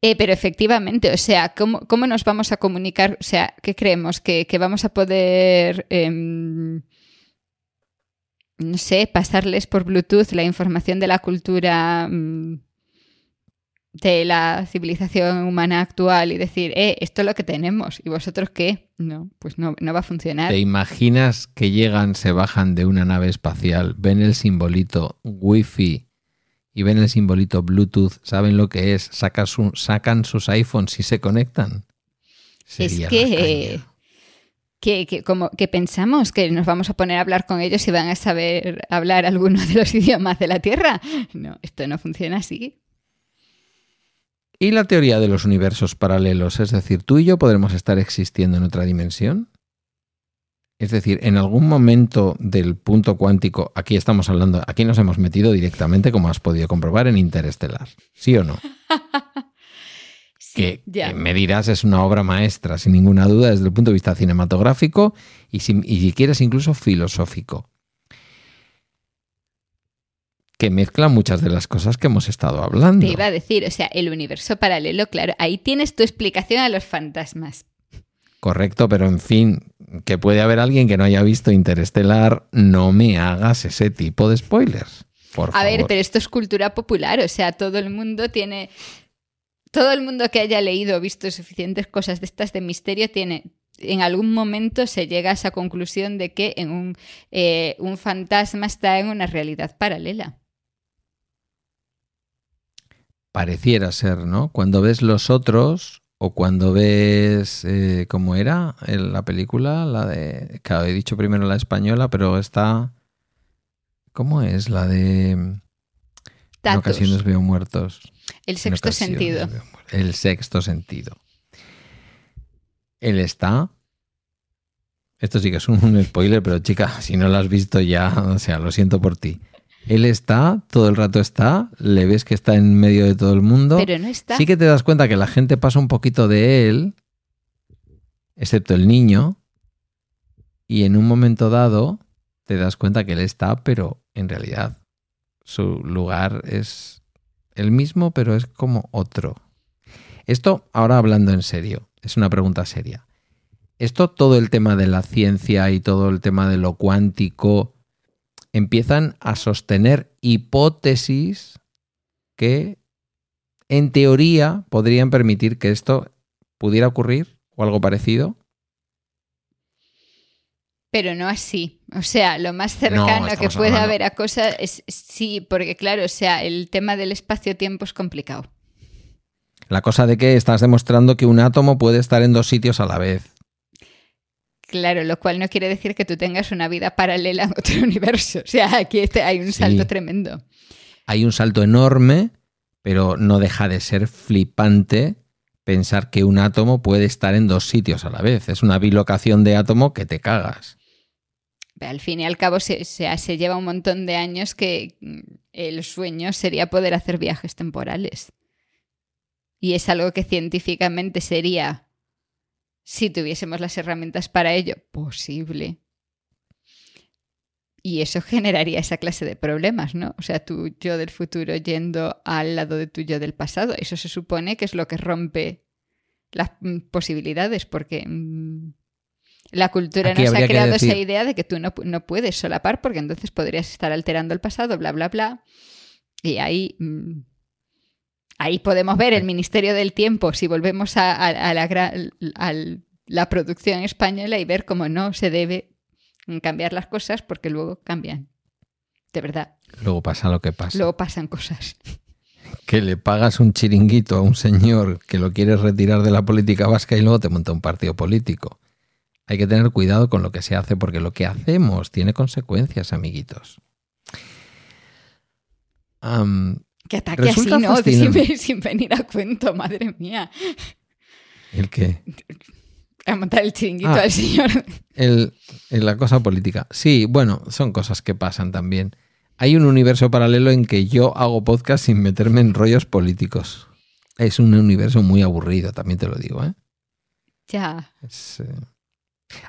Eh, pero efectivamente, o sea, ¿cómo, cómo nos vamos a comunicar? O sea, ¿qué creemos? ¿Que, que vamos a poder, em, no sé, pasarles por Bluetooth la información de la cultura mm, de la civilización humana actual y decir, eh, esto es lo que tenemos, ¿y vosotros qué? No, pues no, no va a funcionar. ¿Te imaginas que llegan, se bajan de una nave espacial, ven el simbolito Wi-Fi y ven el simbolito Bluetooth, saben lo que es, sacan, su- sacan sus iPhones y se conectan? Sería es que, que, que como que pensamos que nos vamos a poner a hablar con ellos y van a saber hablar alguno de los [LAUGHS] idiomas de la Tierra. No, esto no funciona así. ¿Y la teoría de los universos paralelos? Es decir, ¿tú y yo podremos estar existiendo en otra dimensión? Es decir, en algún momento del punto cuántico, aquí estamos hablando, aquí nos hemos metido directamente, como has podido comprobar, en Interestelar. ¿Sí o no? [LAUGHS] Sí, que ya. me dirás es una obra maestra, sin ninguna duda, desde el punto de vista cinematográfico y, si, y si quieres incluso filosófico. Que mezcla muchas de las cosas que hemos estado hablando. Te iba a decir, o sea, el universo paralelo, claro, ahí tienes tu explicación a los fantasmas. Correcto, pero en fin, que puede haber alguien que no haya visto Interestelar, no me hagas ese tipo de spoilers. Por A favor. ver, pero esto es cultura popular, o sea, todo el mundo tiene. Todo el mundo que haya leído o visto suficientes cosas de estas de misterio tiene. En algún momento se llega a esa conclusión de que en un, eh, un fantasma está en una realidad paralela. Pareciera ser, ¿no? Cuando ves los otros o cuando ves, eh, ¿cómo era en la película? La de, claro, he dicho primero la española, pero está, ¿cómo es? La de, en Datos. ocasiones veo muertos. El sexto sentido. El sexto sentido. Él está... Esto sí que es un, un [LAUGHS] spoiler, pero chica, si no lo has visto ya, o sea, lo siento por ti. Él está, todo el rato está, le ves que está en medio de todo el mundo. Pero no está. Sí que te das cuenta que la gente pasa un poquito de él, excepto el niño, y en un momento dado te das cuenta que él está, pero en realidad su lugar es el mismo, pero es como otro. Esto, ahora hablando en serio, es una pregunta seria. Esto, todo el tema de la ciencia y todo el tema de lo cuántico, empiezan a sostener hipótesis que en teoría podrían permitir que esto pudiera ocurrir o algo parecido. Pero no así. O sea, lo más cercano que hablando- haber a cosas es sí, porque claro, o sea, el tema del espacio-tiempo es complicado. La cosa de que estás demostrando que un átomo puede estar en dos sitios a la vez. Claro, lo cual no quiere decir que tú tengas una vida paralela en otro [LAUGHS] universo. O sea, aquí este- hay un Sí. salto tremendo. Hay un salto enorme, pero no deja de ser flipante pensar que un átomo puede estar en dos sitios a la vez. Es una bilocación de átomo que te cagas. Al fin y al cabo se, se, se lleva un montón de años que el sueño sería poder hacer viajes temporales. Y es algo que científicamente sería, si tuviésemos las herramientas para ello, posible. Y eso generaría esa clase de problemas, ¿no? O sea, tu yo del futuro yendo al lado de tu yo del pasado. Eso se supone que es lo que rompe las mm, posibilidades, porque mm, la cultura Aquí nos ha creado esa idea de que tú no, no puedes solapar porque entonces podrías estar alterando el pasado, bla, bla, bla. Y ahí, mm, ahí podemos ver el Ministerio del Tiempo, si volvemos a, a- a la, a la producción española y ver cómo no se debe cambiar las cosas porque luego cambian. De verdad, Luego pasa lo que pasa. luego pasan cosas. Que le pagas un chiringuito a un señor que lo quieres retirar de la política vasca y luego te monta un partido político. Hay que tener cuidado con lo que se hace porque lo que hacemos tiene consecuencias, amiguitos. Am, Que ataque así, ¿no? [LAUGHS] Sin, sin venir a cuento, madre mía. el que A montar el chiringuito Ah. al señor. el, el- la cosa política. Sí, bueno, son cosas que pasan también. Hay un universo paralelo en que yo hago podcast sin meterme en rollos políticos. Es un universo muy aburrido, también te lo digo, ¿eh? Ya. Es, eh,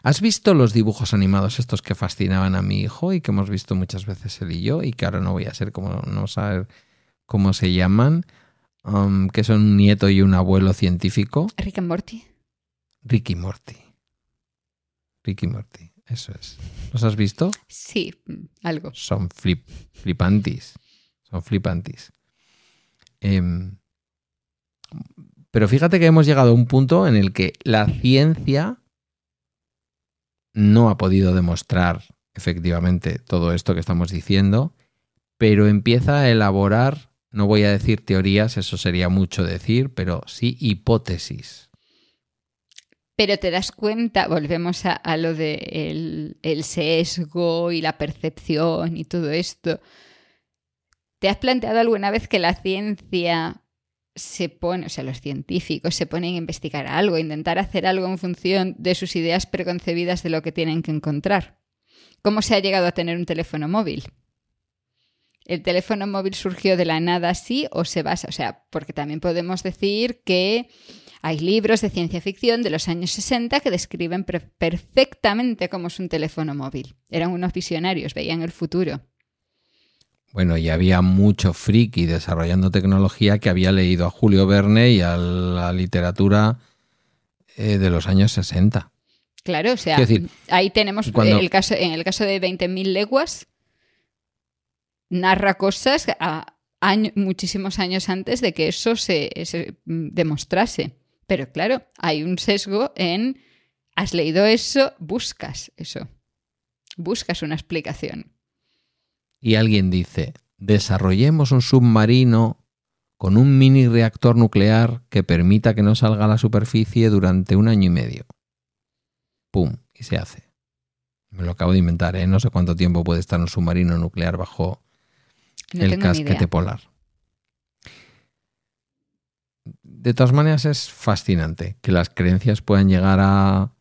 ¿Has visto los dibujos animados estos que fascinaban a mi hijo y que hemos visto muchas veces él y yo y que ahora no voy a ser como no saber cómo se llaman? Um, que son un nieto y un abuelo científico. Rick and Morty. Ricky Morty. Ricky Morty, eso es. ¿Los has visto? Sí, algo. Son flip, flipantis. Son flipantis. Em, pero fíjate que hemos llegado a un punto en el que la ciencia no ha podido demostrar efectivamente todo esto que estamos diciendo, pero empieza a elaborar, no voy a decir teorías, eso sería mucho decir, pero sí hipótesis. Pero te das cuenta, volvemos a, lo de el, el sesgo y la percepción y todo esto. ¿Te has planteado alguna vez que la ciencia se pone, o sea, los científicos se ponen a investigar algo, a intentar hacer algo en función de sus ideas preconcebidas de lo que tienen que encontrar? ¿Cómo se ha llegado a tener un teléfono móvil? ¿El teléfono móvil surgió de la nada así o se basa? O sea, porque también podemos decir que hay libros de ciencia ficción de los años 60 que describen perfectamente cómo es un teléfono móvil. Eran unos visionarios, veían el futuro. Bueno, y había mucho friki desarrollando tecnología que había leído a Julio Verne y a la literatura eh, de los años 60. Claro, o sea, decir, ahí tenemos cuando- el caso, en el caso de 20.000 leguas, narra cosas a año- muchísimos años antes de que eso se, se, demostrase. Pero claro, hay un sesgo en, has leído eso, buscas eso. Buscas una explicación. Y alguien dice, desarrollemos un submarino con un mini reactor nuclear que permita que no salga a la superficie durante un año y medio. ¡Pum! Y se hace. Me lo acabo de inventar, ¿eh? No sé cuánto tiempo puede estar un submarino nuclear bajo No el tengo ni casquete idea. polar. De todas maneras es fascinante que las creencias puedan llegar a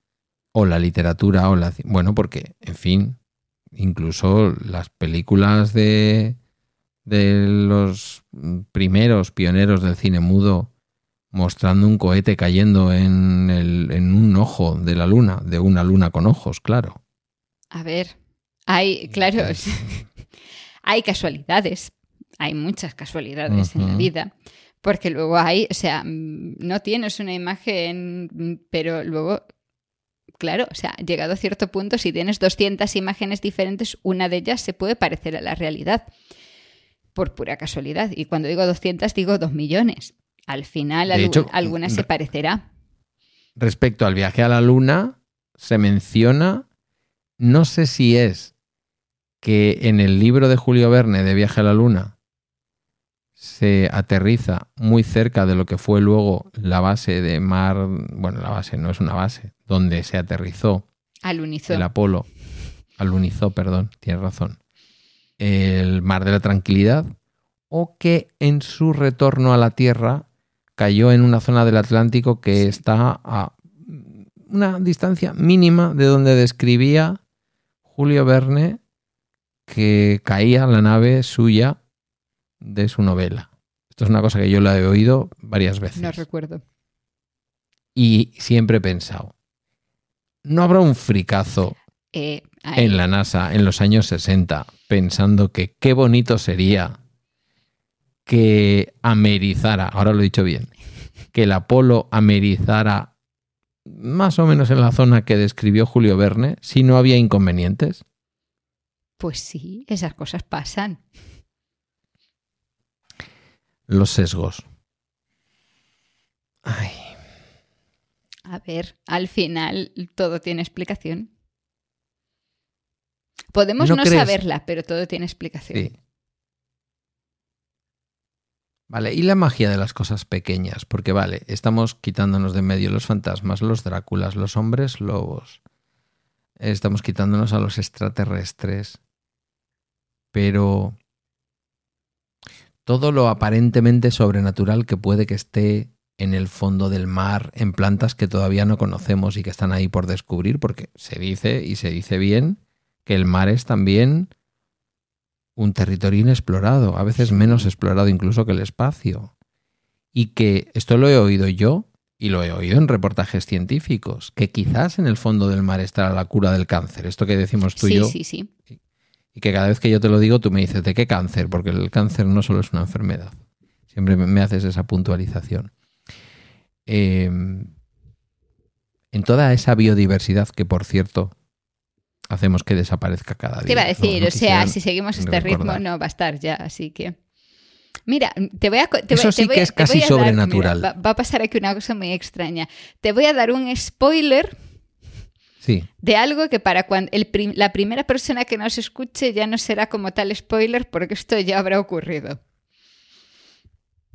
o la literatura o la bueno porque en fin incluso las películas de de los primeros pioneros del cine mudo mostrando un cohete cayendo en, el- en un ojo de la luna, de una luna con ojos, claro. A ver, hay, claro, hay casualidades, hay muchas casualidades en la vida, porque luego hay, o sea, mm, no tienes una imagen, pero luego, claro, o sea, llegado a cierto punto, si tienes 200 imágenes diferentes, una de ellas se puede parecer a la realidad, por pura casualidad. Y cuando digo 200, digo 2 millones. Al final, hecho, alguna se re- parecerá. Respecto al viaje a la luna, se menciona, no sé si es que en el libro de Julio Verne de Viaje a la Luna se aterriza muy cerca de lo que fue luego la base de mar, bueno, la base no es una base, donde se aterrizó Alunizó. el Apolo, alunizó, perdón, tienes razón, el mar de la tranquilidad, o que en su retorno a la Tierra cayó en una zona del Atlántico que está a una distancia mínima de donde describía Julio Verne que caía la nave suya de su novela. Esto es una cosa que yo la he oído varias veces. No recuerdo. Y siempre he pensado, ¿no habrá un fricazo Eh, en la NASA en los años 60 pensando que qué bonito sería que amerizara, ahora lo he dicho bien, que el Apolo amerizara más o menos en la zona que describió Julio Verne, si no había inconvenientes? Pues sí, esas cosas pasan. Los sesgos. Ay, A ver, al final todo tiene explicación. Podemos ¿No no, crees? saberla, pero todo tiene explicación. sí. Vale, y la magia de las cosas pequeñas, porque vale, estamos quitándonos de medio los fantasmas, los Dráculas, los hombres lobos, estamos quitándonos a los extraterrestres, pero todo lo aparentemente sobrenatural que puede que esté en el fondo del mar, en plantas que todavía no conocemos y que están ahí por descubrir, porque se dice y se dice bien que el mar es también un territorio inexplorado, a veces menos explorado incluso que el espacio. Y que esto lo he oído yo y lo he oído en reportajes científicos, que quizás en el fondo del mar está la cura del cáncer, esto que decimos tú y sí, yo, sí, sí. Y que cada vez que yo te lo digo tú me dices, ¿de qué cáncer? Porque el cáncer no solo es una enfermedad. Siempre me- haces esa puntualización. Eh, en toda esa biodiversidad que, por cierto, hacemos que desaparezca cada día. Te iba a decir, no o sea, si seguimos este ritmo no va a estar ya, así que... Mira, te voy a... Te Eso voy- sí te voy que es casi dar- sobrenatural. mira, va, va a pasar aquí una cosa muy extraña. Te voy a dar un spoiler Sí, de algo que para cuando el prim- la primera persona que nos escuche ya no será como tal spoiler porque esto ya habrá ocurrido.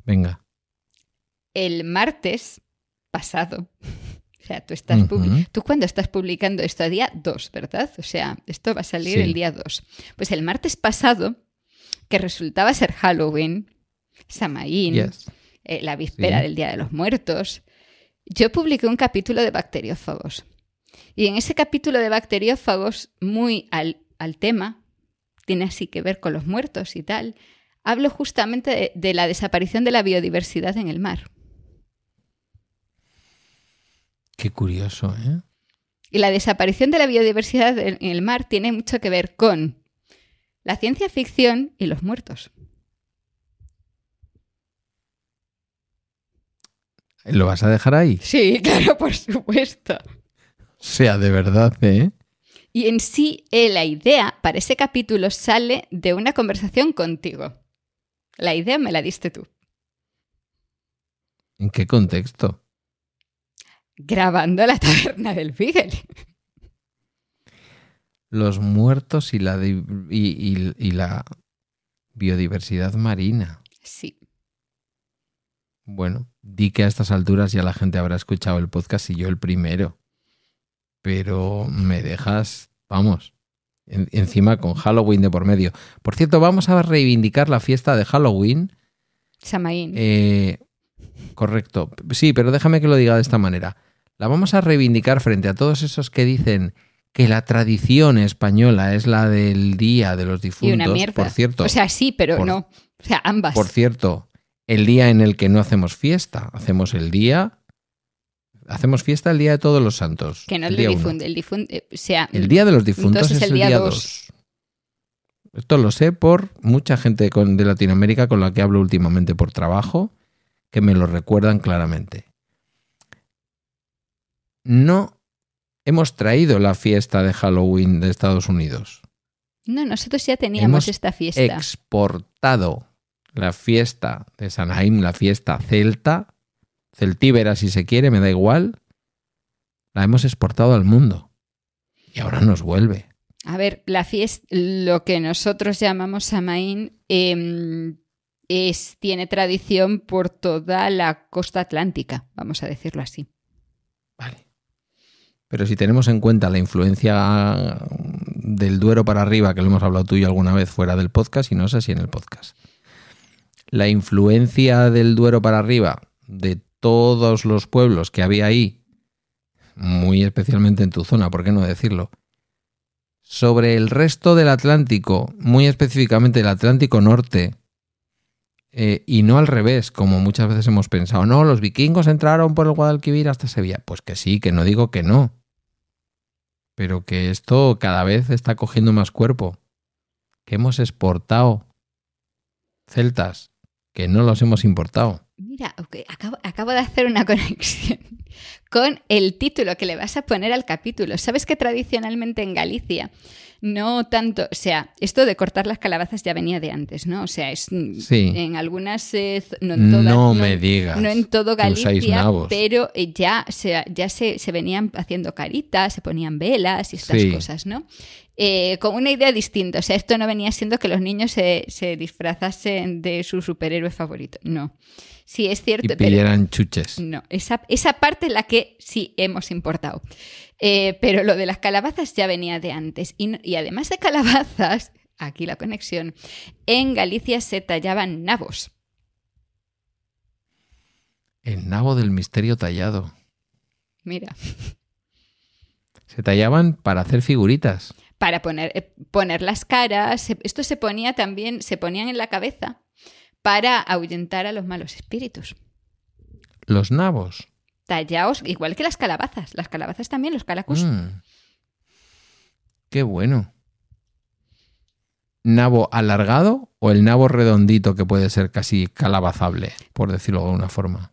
venga. El martes pasado, [LAUGHS] o sea, tú estás tú cuando estás publicando esto a día 2, ¿verdad? O sea, esto va a salir Sí. el día 2. Pues el martes pasado, que resultaba ser Halloween, Samaín, Yes. eh, la víspera Sí. del Día de los Muertos, yo publiqué un capítulo de bacteriófagos. Y en ese capítulo de bacteriófagos, muy al, al tema, tiene así que ver con los muertos y tal, hablo justamente de, de la desaparición de la biodiversidad en el mar. Qué curioso, ¿eh? Y la desaparición de la biodiversidad en en el mar tiene mucho que ver con la ciencia ficción y los muertos. ¿Lo vas a dejar ahí? Sí, [LAUGHS] claro, por supuesto. O sea, de verdad, ¿eh? Y en sí, eh, la idea para ese capítulo sale de una conversación contigo. La idea me la diste tú, ¿En qué contexto? grabando la taberna del Beagle. Los muertos y la, di- y, y- y la biodiversidad marina. Sí, Bueno, di que a estas alturas ya la gente habrá escuchado el podcast y yo el primero. Pero me dejas, vamos, en- encima con Halloween de por medio. Por cierto, vamos a reivindicar la fiesta de Halloween. Samaín. Eh, correcto. Sí, pero déjame que lo diga de esta manera. La vamos a reivindicar frente a todos esos que dicen que la tradición española es la del Día de los y Difuntos. una mierda. Por cierto, o sea, sí, pero por- no. O sea, ambas. por cierto, el día en el que no hacemos fiesta, hacemos el día, hacemos fiesta el día de todos los santos. que no el día difunde. El difunde, o sea, El día de los difuntos es el el día día dos. 2. Esto lo sé por mucha gente con- de Latinoamérica con la que hablo últimamente por trabajo, que me lo recuerdan claramente. No hemos traído la fiesta de Halloween de Estados Unidos. no, nosotros ya teníamos Hemos esta fiesta. Exportado la fiesta de Sanaim, la fiesta celta, celtíbera si se quiere, me da igual. La hemos exportado al mundo. Y ahora nos vuelve. A ver, la fiesta, lo que nosotros llamamos Samaín, em, es, tiene tradición por toda la costa atlántica, vamos a decirlo así. Vale. Pero si tenemos en cuenta la influencia del Duero para arriba, que lo hemos hablado tú y yo alguna vez fuera del podcast, y no sé si en el podcast, la influencia del Duero para arriba de todos los pueblos que había ahí, muy especialmente en tu zona, ¿por qué no decirlo? Sobre el resto del Atlántico, muy específicamente el Atlántico Norte, eh, y no al revés, como muchas veces hemos pensado, no, los vikingos entraron por el Guadalquivir hasta Sevilla. Pues que sí, que no digo que no. Pero que esto cada vez está cogiendo más cuerpo. Que hemos exportado celtas, que no los hemos importado. Mira, acabo, acabo, de hacer una [LAUGHS] conexión con el título que le vas a poner al capítulo. ¿Sabes que tradicionalmente en Galicia no tanto, o sea, esto de cortar las calabazas ya venía de antes, ¿no? O sea, es en algunas, eh, no en no, me digas, no en todo Galicia, pero eh, ya, se, ya se, se, venían haciendo caritas, se ponían velas y estas cosas, ¿no? Eh, con una idea distinta, o sea, esto no venía siendo que los niños se, se disfrazasen de su superhéroe favorito, no. Sí, es cierto. Y pidieran chuches. No, esa, esa parte es la que sí hemos importado. Eh, pero lo de las calabazas ya venía de antes. Y, además de calabazas, [LAUGHS] aquí la conexión, en Galicia se tallaban nabos. El nabo del misterio tallado. Mira. [LAUGHS] Se tallaban para hacer figuritas. Para poner, eh, poner las caras. Esto se ponía también, se ponían en la cabeza para ahuyentar a los malos espíritus. Los nabos. Tallaos, igual que las calabazas. Las calabazas también, los calacus. Mm. Qué bueno. ¿Nabo alargado o el nabo redondito que puede ser casi calabazable, por decirlo de alguna forma?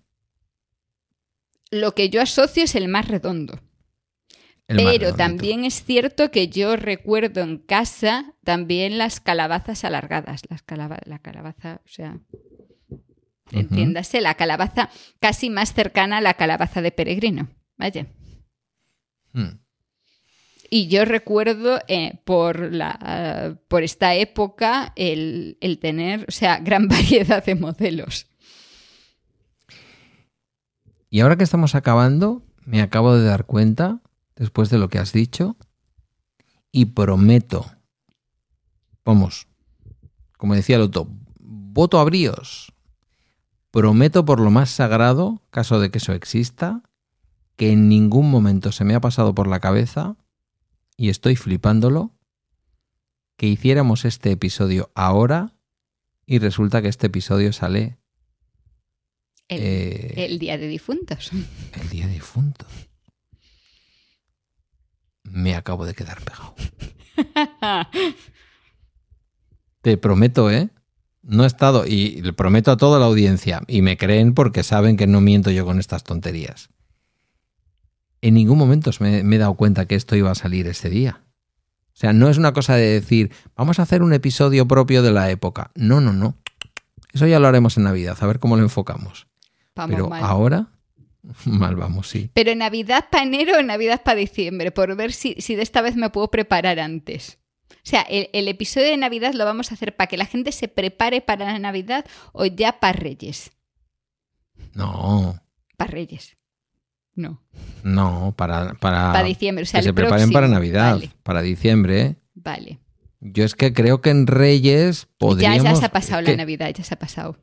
Lo que yo asocio es el más redondo. Pero también es cierto que yo recuerdo en casa también las calabazas alargadas. Las la calabaza, o sea, entiéndase, la calabaza casi más cercana a la calabaza de peregrino. Vaya. Hmm. Y yo recuerdo eh, por, la, por esta época el, el tener, o sea, [LAUGHS] gran variedad de modelos. Y ahora que estamos acabando, me acabo de dar cuenta después de lo que has dicho y prometo, vamos, como decía el otro, voto a bríos, prometo por lo más sagrado, caso de que eso exista, que en ningún momento se me ha pasado por la cabeza, y estoy flipándolo, que hiciéramos este episodio ahora y resulta que este episodio sale... El, eh, el día de difuntos. El día de difuntos me acabo de quedar pegado. [LAUGHS] Te prometo, ¿eh? No he estado, y le prometo a toda la audiencia, y me creen porque saben que no miento yo con estas tonterías. En ningún momento me, me he dado cuenta que esto iba a salir ese día. O sea, no es una cosa de decir, vamos a hacer un episodio propio de la época. No, no, no. Eso ya lo haremos en Navidad, a ver cómo lo enfocamos. Pero ahora [LAUGHS] Mal vamos, sí. Pero Navidad para enero o Navidad para diciembre, por ver si, si, de esta vez me puedo preparar antes. O sea, el, episodio de Navidad lo vamos a hacer para que la gente se prepare para la Navidad o ya para Reyes. No. Para Reyes. No. No, para, para, para diciembre. O sea, que se preparen para Navidad, para diciembre. Vale. Yo es que creo que en Reyes podríamos... Ya, ya se ha pasado la Navidad, ya se ha pasado.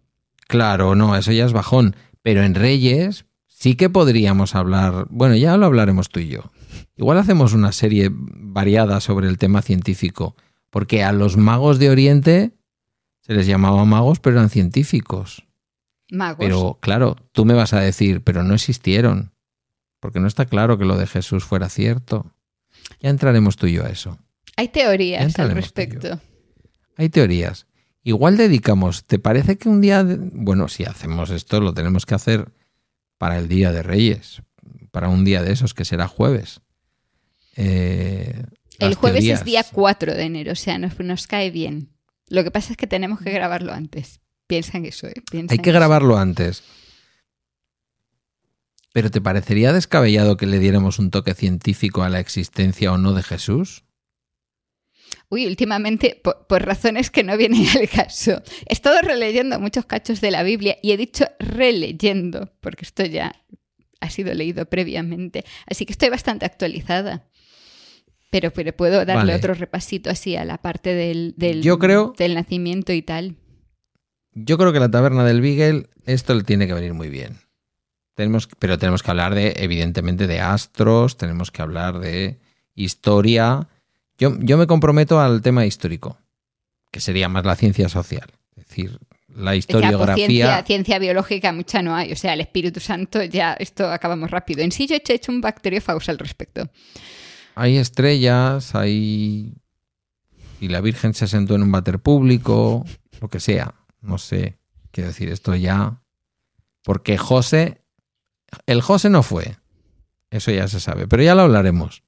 Claro, no, eso ya es bajón. Pero en Reyes sí que podríamos hablar, bueno, ya lo hablaremos tú y yo. Igual hacemos una serie variada sobre el tema científico, porque a los magos de Oriente se les llamaba magos, pero eran científicos. Magos. Pero claro, tú me vas a decir, pero no existieron, porque no está claro que lo de Jesús fuera cierto. Ya entraremos tú y yo a eso. Hay teorías al respecto. Hay teorías. Igual dedicamos, ¿te parece que un día, bueno, si hacemos esto, lo tenemos que hacer para el Día de Reyes, para un día de esos que será jueves. Eh, el jueves es día 4 de enero, o sea, nos, cae bien. Lo que pasa es que tenemos que grabarlo antes. Piensa en eso, ¿eh? Hay que grabarlo antes. ¿Pero te parecería descabellado que le diéramos un toque científico a la existencia o no de Jesús? Uy, últimamente, por, razones que no vienen al caso, he estado releyendo muchos cachos de la Biblia y he dicho releyendo, porque esto ya ha sido leído previamente. Así que estoy bastante actualizada. Pero, pero puedo darle otro repasito así a la parte del, del, Yo creo, del nacimiento y tal. yo creo que la taberna del Beagle, esto le tiene que venir muy bien. Tenemos, pero tenemos que hablar de, evidentemente, de astros, tenemos que hablar de historia. Yo, yo me comprometo al tema histórico, que sería más la ciencia social. Es decir, la historiografía. ciencia, ciencia, biológica mucha no hay. O sea, el Espíritu Santo, ya esto acabamos rápido. En sí yo he hecho un bacteriófagos al respecto. Hay estrellas, hay... Y la Virgen se sentó en un váter público, lo que sea. No sé. Quiero decir, esto ya... Porque José... El José no fue. Eso ya se sabe. Pero ya lo hablaremos.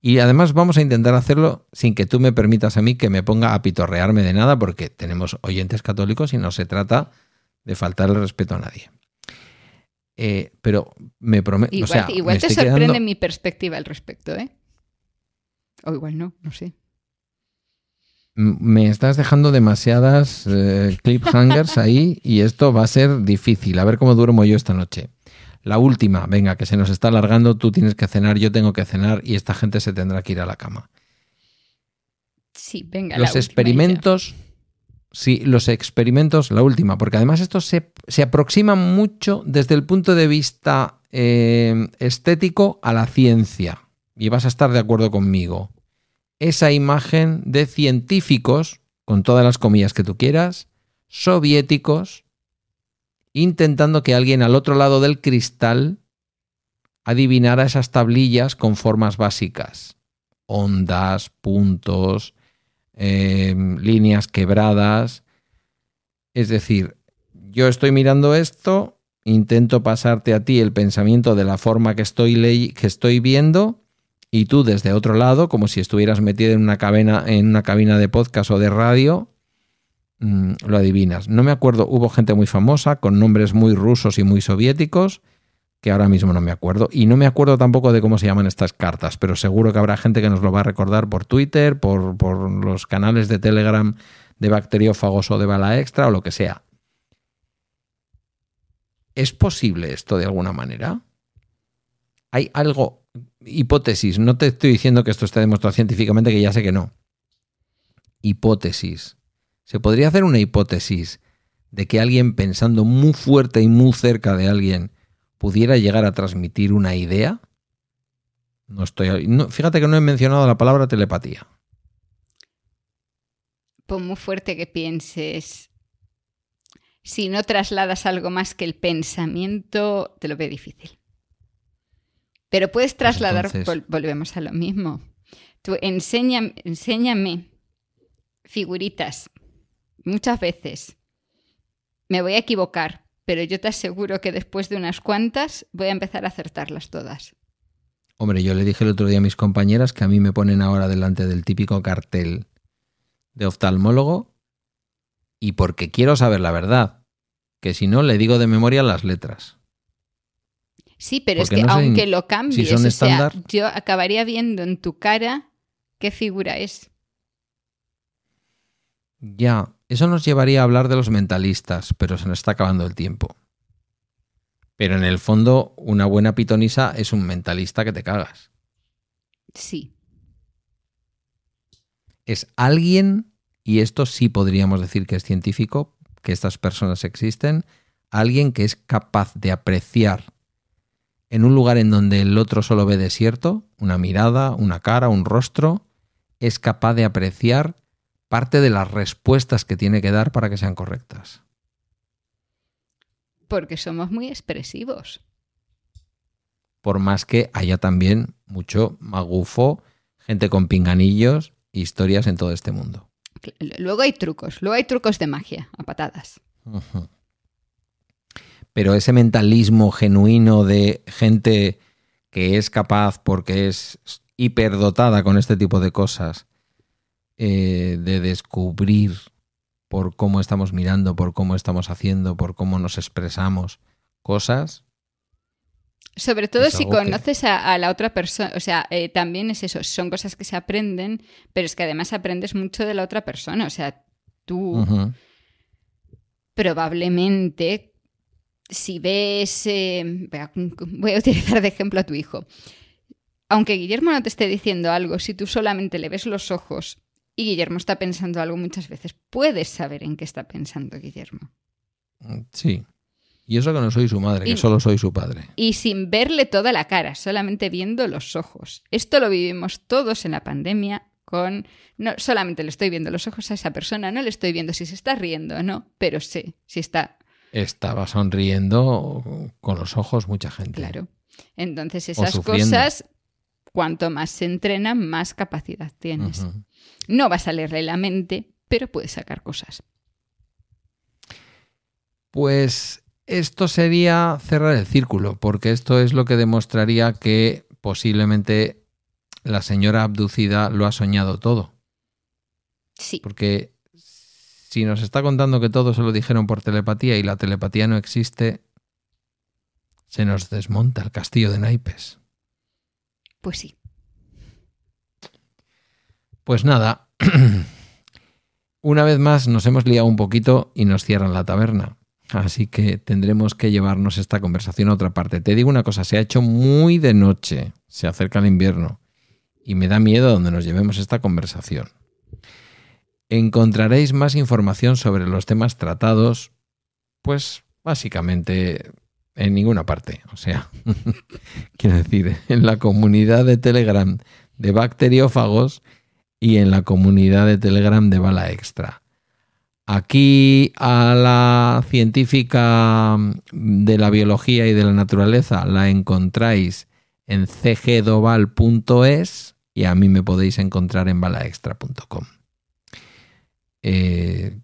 Y además vamos a intentar hacerlo sin que tú me permitas a mí que me ponga a pitorrearme de nada, porque tenemos oyentes católicos y no se trata de faltarle respeto a nadie. Eh, pero me prometo. Igual, te sorprende mi perspectiva al respecto, ¿eh? O igual no, no sé. Me estás dejando demasiadas eh, cliphangers ahí y esto va a ser difícil. A ver cómo duermo yo esta noche. La última, venga, que se nos está alargando, tú tienes que cenar, yo tengo que cenar y esta gente se tendrá que ir a la cama. Sí, venga. Los experimentos, sí, los experimentos, la última, porque además esto se, se aproxima mucho desde el punto de vista eh, estético a la ciencia. Y vas a estar de acuerdo conmigo. Esa imagen de científicos, con todas las comillas que tú quieras, soviéticos, intentando que alguien al otro lado del cristal adivinara esas tablillas con formas básicas. Ondas, puntos, em, líneas quebradas. Es decir, yo estoy mirando esto, intento pasarte a ti el pensamiento de la forma que estoy, que estoy viendo y tú desde otro lado, como si estuvieras metido en una, cabina, en una cabina de podcast o de radio, Mm, lo adivinas. No me acuerdo, hubo gente muy famosa con nombres muy rusos y muy soviéticos, que ahora mismo no me acuerdo. Y no me acuerdo tampoco de cómo se llaman estas cartas, pero seguro que habrá gente que nos lo va a recordar por Twitter, por, por los canales de Telegram de bacteriófagos o de bala extra o lo que sea. ¿Es posible esto de alguna manera? Hay algo, hipótesis, no te estoy diciendo que esto esté demostrado científicamente, que ya sé que no. Hipótesis ¿Se podría hacer una hipótesis de que alguien pensando muy fuerte y muy cerca de alguien pudiera llegar a transmitir una idea? No estoy. fíjate que no he mencionado la palabra telepatía. Por muy fuerte que pienses, si no trasladas algo más que el pensamiento, te lo veo difícil. Pero puedes pues trasladar, volvemos a lo mismo. Tú enséñame figuritas muchas veces. Me voy a equivocar, pero yo te aseguro que después de unas cuantas voy a empezar a acertarlas todas. Hombre, yo le dije el otro día a mis compañeras que a mí me ponen ahora delante del típico cartel de oftalmólogo y porque quiero saber la verdad, que si no le digo de memoria las letras. Sí, pero es que aunque lo cambies, yo acabaría viendo en tu cara qué figura es. Ya, eso nos llevaría a hablar de los mentalistas, pero se nos está acabando el tiempo. Pero en el fondo, una buena pitonisa es un mentalista que te cagas. Sí. Es alguien, y esto sí podríamos decir que es científico, que estas personas existen, alguien que es capaz de apreciar en un lugar en donde el otro solo ve desierto, una mirada, una cara, un rostro, es capaz de apreciar parte de las respuestas que tiene que dar para que sean correctas. Porque somos muy expresivos. Por más que haya también mucho magufo, gente con pinganillos, historias en todo este mundo. Luego hay trucos, luego hay trucos de magia, a patadas. Pero ese mentalismo genuino de gente que es capaz porque es hiperdotada con este tipo de cosas eh, de descubrir por cómo estamos mirando, por cómo estamos haciendo, por cómo nos expresamos cosas. Sobre todo si conoces a, la otra persona, o sea, eh, también es eso, son cosas que se aprenden, pero es que además aprendes mucho de la otra persona, o sea, tú probablemente si ves, eh, voy a utilizar de ejemplo a tu hijo, aunque Guillermo no te esté diciendo algo, si tú solamente le ves los ojos Y Guillermo está pensando algo muchas veces. Puedes saber en qué está pensando Guillermo. Sí. Y eso que no soy su madre, Y- que solo soy su padre. Y sin verle toda la cara, solamente viendo los ojos. Esto lo vivimos todos en la pandemia con... No solamente le estoy viendo los ojos a esa persona, no le estoy viendo si se está riendo o no, pero sé si está Estaba sonriendo con los ojos mucha gente. claro. Entonces esas cosas, cuanto más se entrenan, más capacidad tienes. No vas a leerle la mente, pero puedes sacar cosas. Pues esto sería cerrar el círculo, porque esto es lo que demostraría que posiblemente la señora abducida lo ha soñado todo. Sí, Porque si nos está contando que todo se lo dijeron por telepatía y la telepatía no existe, se nos desmonta el castillo de naipes. Pues sí. Pues nada, [CLEARS THROAT] una vez más nos hemos liado un poquito y nos cierran la taberna. Así que tendremos que llevarnos esta conversación a otra parte. Te digo una cosa, se ha hecho muy de noche, se acerca el invierno y me da miedo donde nos llevemos esta conversación. Encontraréis más información sobre los temas tratados, pues básicamente en ninguna parte. O sea, [LAUGHS] quiero decir, en la comunidad de Telegram de bacteriófagos y en la comunidad de Telegram de Bala Extra. Aquí a la científica de la biología y de la naturaleza la encontráis en cgdoval.es y a mí me podéis encontrar en balaextra.com. Eh,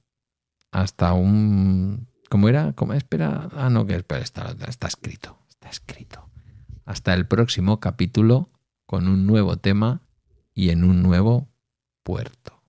hasta un... ¿Cómo era? ¿Cómo espera? Ah, no, que espera, está escrito. Está escrito. Hasta el próximo capítulo con un nuevo tema y en un nuevo puerto.